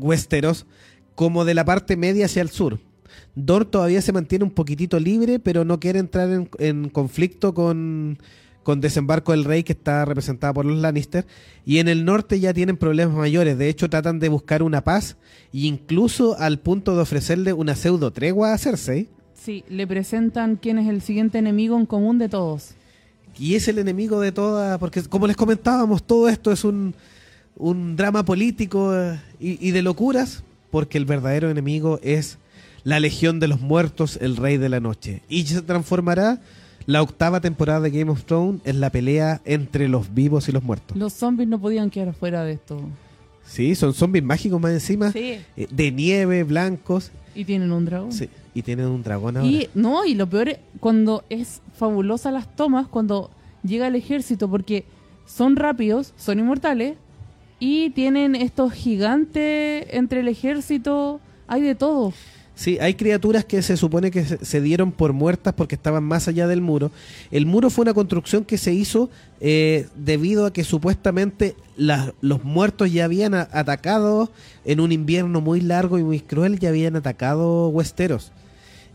Westeros como de la parte media hacia el sur. Dor todavía se mantiene un poquitito libre, pero no quiere entrar en, en conflicto con, con Desembarco del Rey, que está representada por los Lannister. Y en el norte ya tienen problemas mayores. De hecho, tratan de buscar una paz, e incluso al punto de ofrecerle una pseudo tregua a Cersei. Sí, le presentan quién es el siguiente enemigo en común de todos. Y es el enemigo de toda, porque como les comentábamos, todo esto es un, un drama político eh, y, y de locuras, porque el verdadero enemigo es la Legión de los Muertos, el Rey de la Noche. Y se transformará la octava temporada de Game of Thrones en la pelea entre los vivos y los muertos. Los zombies no podían quedar fuera de esto. Sí, son zombies mágicos más encima, Sí. eh, de nieve, blancos, Y tienen un dragón. sí, y tienen un dragón ahora. Y no, y lo peor es cuando es fabulosa las tomas, cuando llega el ejército, porque son rápidos, son inmortales, y tienen estos gigantes entre el ejército, hay de todo. Sí, hay criaturas que se supone que se, dieron por muertas porque estaban más allá del muro. El muro fue una construcción que se hizo eh, debido a que supuestamente la- los muertos ya habían a- atacado en un invierno muy largo y muy cruel, ya habían atacado Westeros.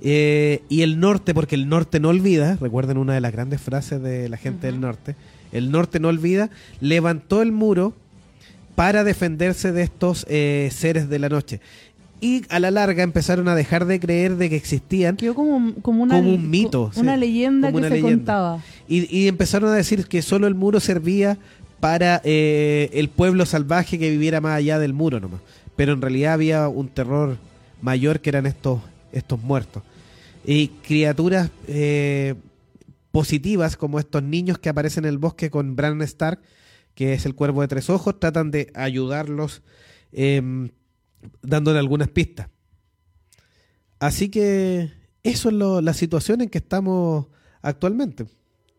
Eh, y el norte, porque el norte no olvida, recuerden una de las grandes frases de la gente del norte, el norte no olvida, levantó el muro para defenderse de estos eh, seres de la noche. Y a la larga empezaron a dejar de creer de que existían Quedó como, como, una, Como un mito, una sí, leyenda que una se leyenda. contaba. y, y empezaron a decir que solo el muro servía para eh, el pueblo salvaje que viviera más allá del muro nomás. Pero en realidad había un terror mayor que eran estos, estos muertos. Y criaturas eh, positivas como estos niños que aparecen en el bosque con Bran Stark, que es el cuervo de tres ojos, tratan de ayudarlos em, dándole algunas pistas. Así que eso es lo- la situación en que estamos actualmente.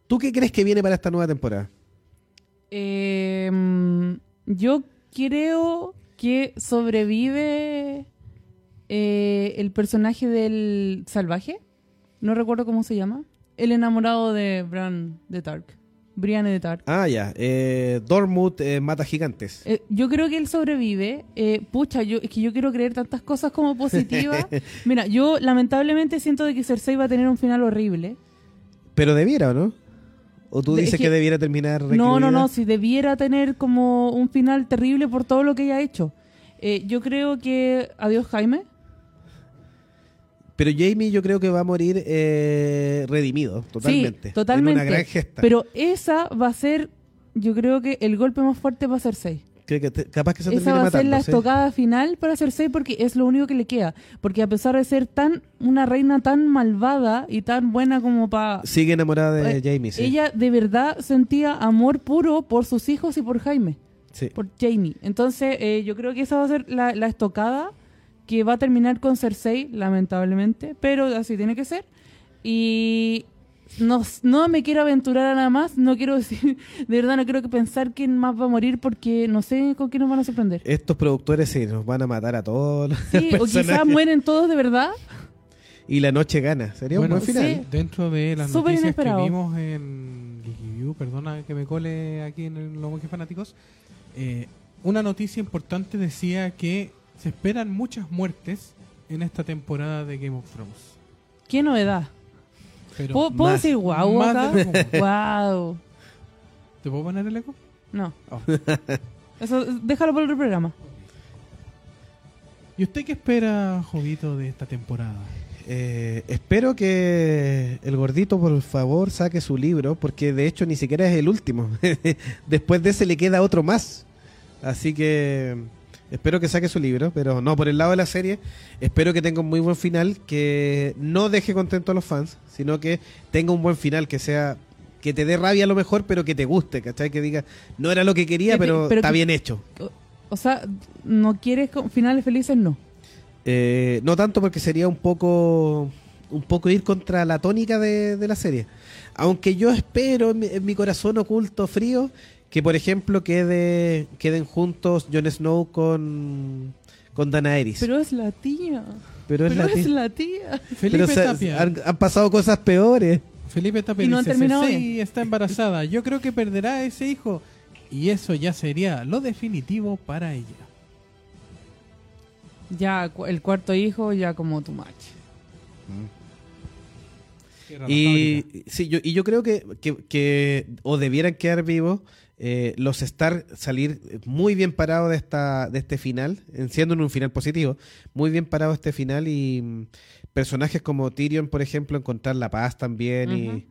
¿Tú qué crees que viene para esta nueva temporada? Eh, yo creo que sobrevive eh, el personaje del salvaje. No recuerdo cómo se llama. El enamorado de Bran de Tark. Brienne de. Ah, ya. Eh, Dormut eh, mata gigantes. Eh, yo creo que él sobrevive. Eh, pucha, yo, es que yo quiero creer tantas cosas como positivas. Mira, yo lamentablemente siento de que Cersei va a tener un final horrible. Pero debiera, ¿o no? ¿O tú De- dices que, que- debiera terminar No, recluida? no, no, si debiera tener como un final terrible por todo lo que ella ha hecho. Yo creo que... Adiós, Jaime. Pero Jamie yo creo que va a morir eh, redimido, totalmente. Sí, totalmente. En una gran gesta. Pero esa va a ser, yo creo que el golpe más fuerte para Cersei. Que- que te- capaz que se Esa va a ser la ¿sí? estocada final para Cersei porque es lo único que le queda. Porque a pesar de ser tan una reina tan malvada y tan buena como para... Sigue enamorada de Jamie, sí. Ella de verdad sentía amor puro por sus hijos y por Jaime. Sí. por Jamie. Entonces, eh, yo creo que esa va a ser la, la estocada que va a terminar con Cersei, lamentablemente, pero así tiene que ser. Y no, no me quiero aventurar a nada más, no quiero decir, de verdad no quiero que pensar quién más va a morir porque no sé con quién nos van a sorprender. Estos productores sí, nos van a matar a todos los Sí, o quizás personajes. mueren todos de verdad. Y la noche gana. Sería Bueno, un buen final. sí. Dentro de las Súper noticias inesperado. que vimos en Geeky perdona que me cole aquí en los monjes fanáticos, eh, una noticia importante decía que se esperan muchas muertes en esta temporada de Game of Thrones. Qué novedad. Pero ¿Puedo, puedo más- decir wow más acá? de. Wow. ¿Te puedo poner el eco? No. Oh. Eso, déjalo por otro programa. ¿Y usted qué espera, Jovito, de esta temporada? Eh, espero que el gordito, por favor, saque su libro, porque de hecho ni siquiera es el último. Después de ese le queda otro más. Así que espero que saque su libro, pero no, por el lado de la serie, espero que tenga un muy buen final, que no deje contento a los fans, sino que tenga un buen final, que sea que te dé rabia a lo mejor, pero que te guste, ¿cachai? Que diga, no era lo que quería, pero, pero está que- bien hecho. O sea, ¿no quieres finales felices? No. Eh, no tanto porque sería un poco un poco ir contra la tónica de, de la serie. Aunque yo espero en mi, en mi corazón oculto frío que, por ejemplo, quede, queden juntos Jon Snow con, con Daenerys. Pero es la tía. Pero es Pero la es tía. la tía. Felipe Pero, o sea, Tapia. han, han pasado cosas peores. Felipe Tapia Y no han dice, terminado Cersei está embarazada. Yo creo que perderá a ese hijo. Y eso ya sería lo definitivo para ella. Ya el cuarto hijo, ya como tu match. Fábrica. Y, sí, yo, y yo creo que, que, que o debieran quedar vivos eh, los Stark salir muy bien parados de esta de este final, en- siendo en un final positivo, muy bien parados este final y mm, personajes como Tyrion, por ejemplo, encontrar la paz también y-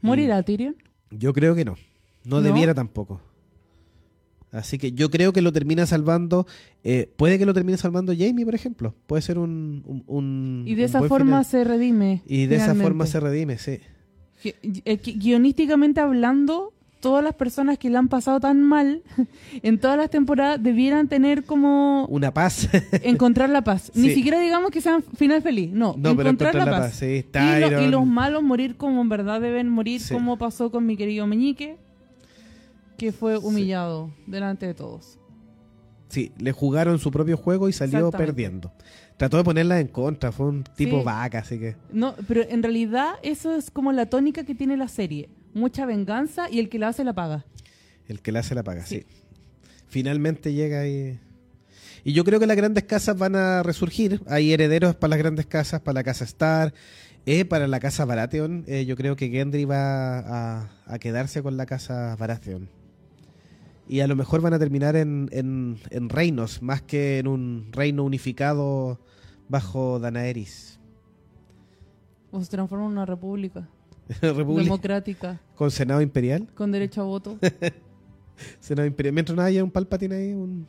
¿Morirá Tyrion? yo creo que no, no, ¿No? debiera tampoco. Así que yo creo que lo termina salvando, eh, puede que lo termine salvando Jamie, por ejemplo, puede ser un, un- un- Y de un esa forma final. se redime. y de esa forma se redime, sí. Eh, gui- Guionísticamente hablando, todas las personas que le han pasado tan mal en todas las temporadas debieran tener como Una paz. encontrar la paz. Ni siquiera digamos que sean final feliz, no, No, pero encontrar, encontrar la, la paz. sí, y, lo- y Tyron. los malos morir como en verdad deben morir, Sí. como pasó con mi querido Meñique, que fue humillado delante de todos. Sí, le jugaron su propio juego y salió perdiendo. Trató de ponerla en contra, fue un tipo vaca, así que... No, pero en realidad eso es como la tónica que tiene la serie. Mucha venganza y el que la hace la paga. El que la hace la paga, sí. Sí. Finalmente llega y... Y yo creo que las grandes casas van a resurgir. Hay herederos para las grandes casas, para la casa Star, eh, para la casa Baratheon. Eh, yo creo que Gendry va a, a quedarse con la casa Baratheon. Y a lo mejor van a terminar en, en, en reinos, más que en un reino unificado bajo Daenerys. O se transforma en una república República democrática con Senado Imperial. con derecho a voto. Senado Imperial. Mientras no haya un Palpatine ahí, un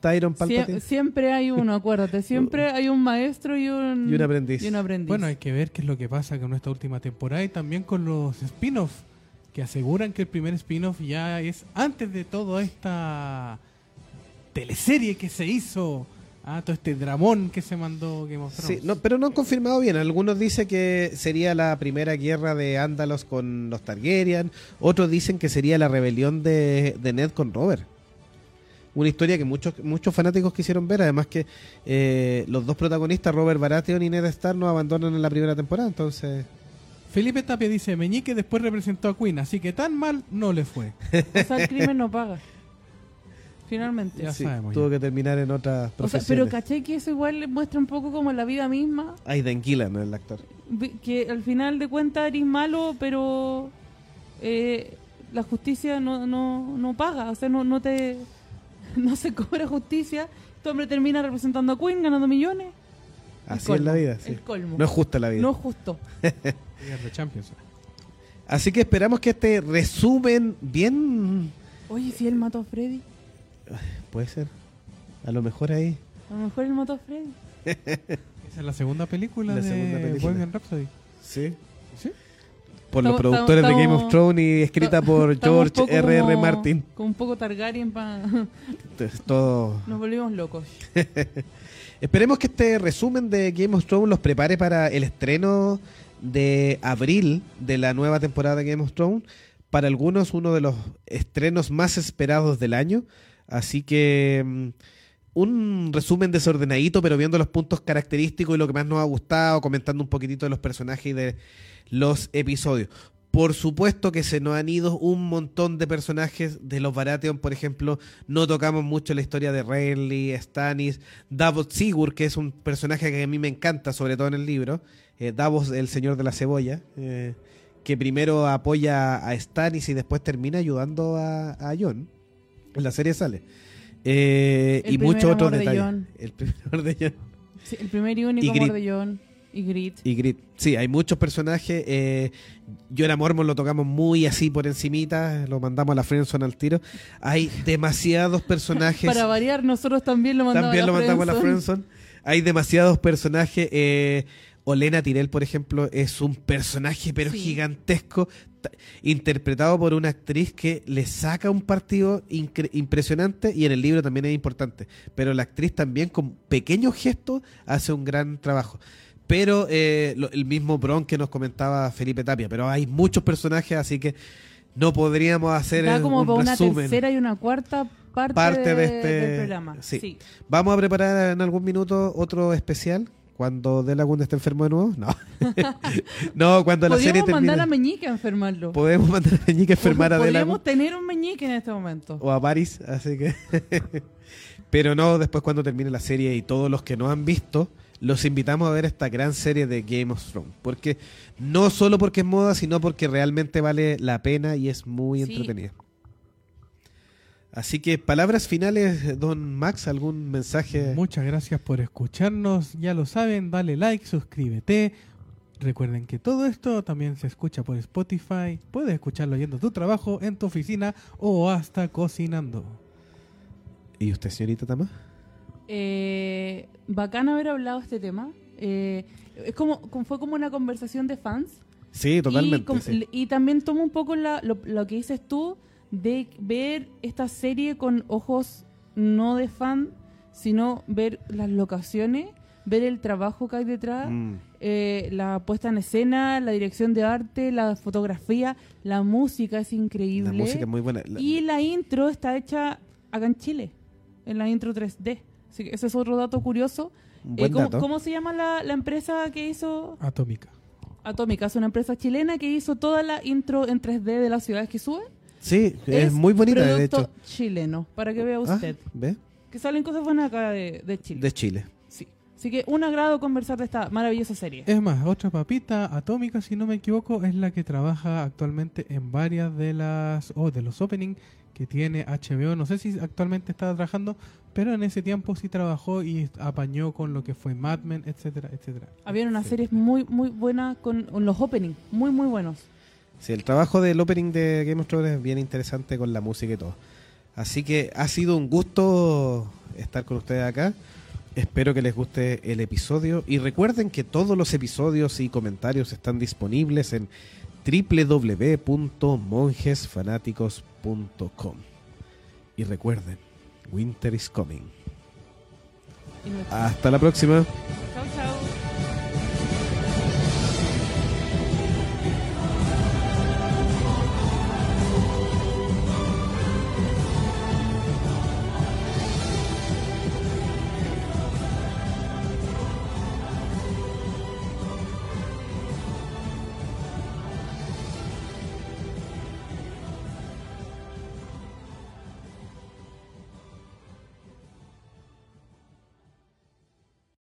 Tyron Palpatine. Sie- siempre hay uno, acuérdate. Siempre hay un maestro y un, Y un aprendiz. y un aprendiz. Bueno, hay que ver qué es lo que pasa con esta última temporada y también con los spin-offs, que aseguran que el primer spin-off ya es antes de toda esta teleserie que se hizo, ah, todo este dramón que se mandó Game of Sí, no, pero no han confirmado bien. Algunos dicen que sería la primera guerra de Ándalos con los Targaryen. Otros dicen que sería la rebelión de, de Ned con Robert. Una historia que muchos muchos fanáticos quisieron ver. Además que eh, los dos protagonistas, Robert Baratheon y Ned Stark, nos abandonan en la primera temporada. Entonces, Felipe Tapia dice, Meñique después representó a Queen, así que tan mal no le fue. O sea, el crimen no paga. Finalmente. Ya sí, sabemos tuvo ya. que terminar en otras O sea, profesiones. pero caché que eso igual le muestra un poco como la vida misma. Aidan Gillan, el actor. Que al final de cuentas eres malo, pero eh, la justicia no, no, no paga. O sea, no, no te no se cobra justicia. Este hombre termina representando a Queen ganando millones. El Así es la vida. sí. El colmo. No es justa la vida. No es justo. Así que esperamos que este resumen bien... Oye, si él mató a Freddy. Puede ser. A lo mejor ahí. A lo mejor él mató a Freddy. Esa es la segunda película La de segunda película. Bohemian Rhapsody. Sí. ¿Sí? por los Estamos- productores de Game of Thrones y escrita por George R.R. como- Martin. Como un poco Targaryen para... Todo Nos volvimos locos. Esperemos que este resumen de Game of Thrones los prepare para el estreno de abril de la nueva temporada de Game of Thrones. Para algunos, uno de los estrenos más esperados del año. Así que mm, un resumen desordenadito, pero viendo los puntos característicos y lo que más nos ha gustado, comentando un poquitito de los personajes y de los episodios. Por supuesto que se nos han ido un montón de personajes de los Baratheon, por ejemplo, no tocamos mucho la historia de Renly, Stannis, Davos Sigur, que es un personaje que a mí me encanta, sobre todo en el libro, eh, Davos, el señor de la cebolla, eh, que primero apoya a Stannis y después termina ayudando a, a Jon. En la serie sale. Eh, y muchos otros de detalles. El primer. Sí, el primer y único Y amor de. Y Grit. Y Grit. Sí, hay muchos personajes. Eh, yo era Mormon lo tocamos muy así por encimita, lo mandamos a la Friendzone al tiro. Hay demasiados personajes. Para variar, nosotros también lo mandamos También a lo mandamos a la friendzone. Friendzone. Hay demasiados personajes. Eh, Olena Tirel, por ejemplo, es un personaje pero Sí. gigantesco, interpretado por una actriz que le saca un partido impresionante y en el libro también es importante. Pero la actriz también con pequeños gestos hace un gran trabajo. Pero eh, lo- el mismo Bron que nos comentaba Felipe Tapia, pero hay muchos personajes, así que no podríamos hacer Da como un para una resumen. tercera y una cuarta parte, Parte de este- del programa. sí. Sí. Vamos a preparar en algún minuto otro especial cuando De Laguna esté enfermo de nuevo. No. no, cuando la serie termine. mandar a Meñique a enfermarlo. Podemos mandar a Meñique a enfermar a De Podríamos Laguna tener un Meñique en este momento. o a Paris, así que. Pero no, después cuando termine la serie y todos los que no han visto, los invitamos a ver esta gran serie de Game of Thrones. Porque no solo porque es moda, sino porque realmente vale la pena y es muy Sí. entretenida. Así que palabras finales, don Max, algún mensaje. Muchas gracias por escucharnos. Ya lo saben, dale like, suscríbete. Recuerden que todo esto también se escucha por Spotify. Puedes escucharlo yendo a tu trabajo, en tu oficina o hasta cocinando. ¿Y usted, señorita Tama? Eh, bacán haber hablado de este tema. Eh, es como, como- fue como una conversación de fans. Sí, totalmente. Y, com- sí. y también tomo un poco la- lo, lo que dices tú de ver esta serie con ojos no de fan, sino ver las locaciones, ver el trabajo que hay detrás, Mm. eh, la puesta en escena, la dirección de arte, la fotografía, la música es increíble. La música es muy buena. La- Y la intro está hecha acá en Chile, en la intro 3D. Así que ese es otro dato curioso. un Eh, ¿cómo, dato. cómo se llama la, la empresa que hizo Atómica. Atómica? Es una empresa chilena que hizo toda la intro en 3D de las ciudades que suben. Sí, es, muy bonita, de producto hecho. chileno, para que vea Ah, usted. ¿Ve? Que salen cosas buenas acá de, de Chile. De Chile. Sí. Así que un agrado conversar de esta maravillosa serie. Es más, otra papita atómica, si no me equivoco, es la que trabaja actualmente en varias de las o de los openings que tiene HBO. No sé si actualmente está trabajando, pero en ese tiempo sí trabajó y apañó con lo que fue Mad Men, etcétera, etcétera. Había unas etcétera. series muy, muy buenas con, con los openings, muy, muy buenos. Sí, el trabajo del opening de Game of Thrones es bien interesante con la música y todo. Así que ha sido un gusto estar con ustedes acá. Espero que les guste el episodio. Y recuerden que todos los episodios y comentarios están disponibles en www.monjesfanáticos.com. Y recuerden, Winter is coming. Hasta la próxima.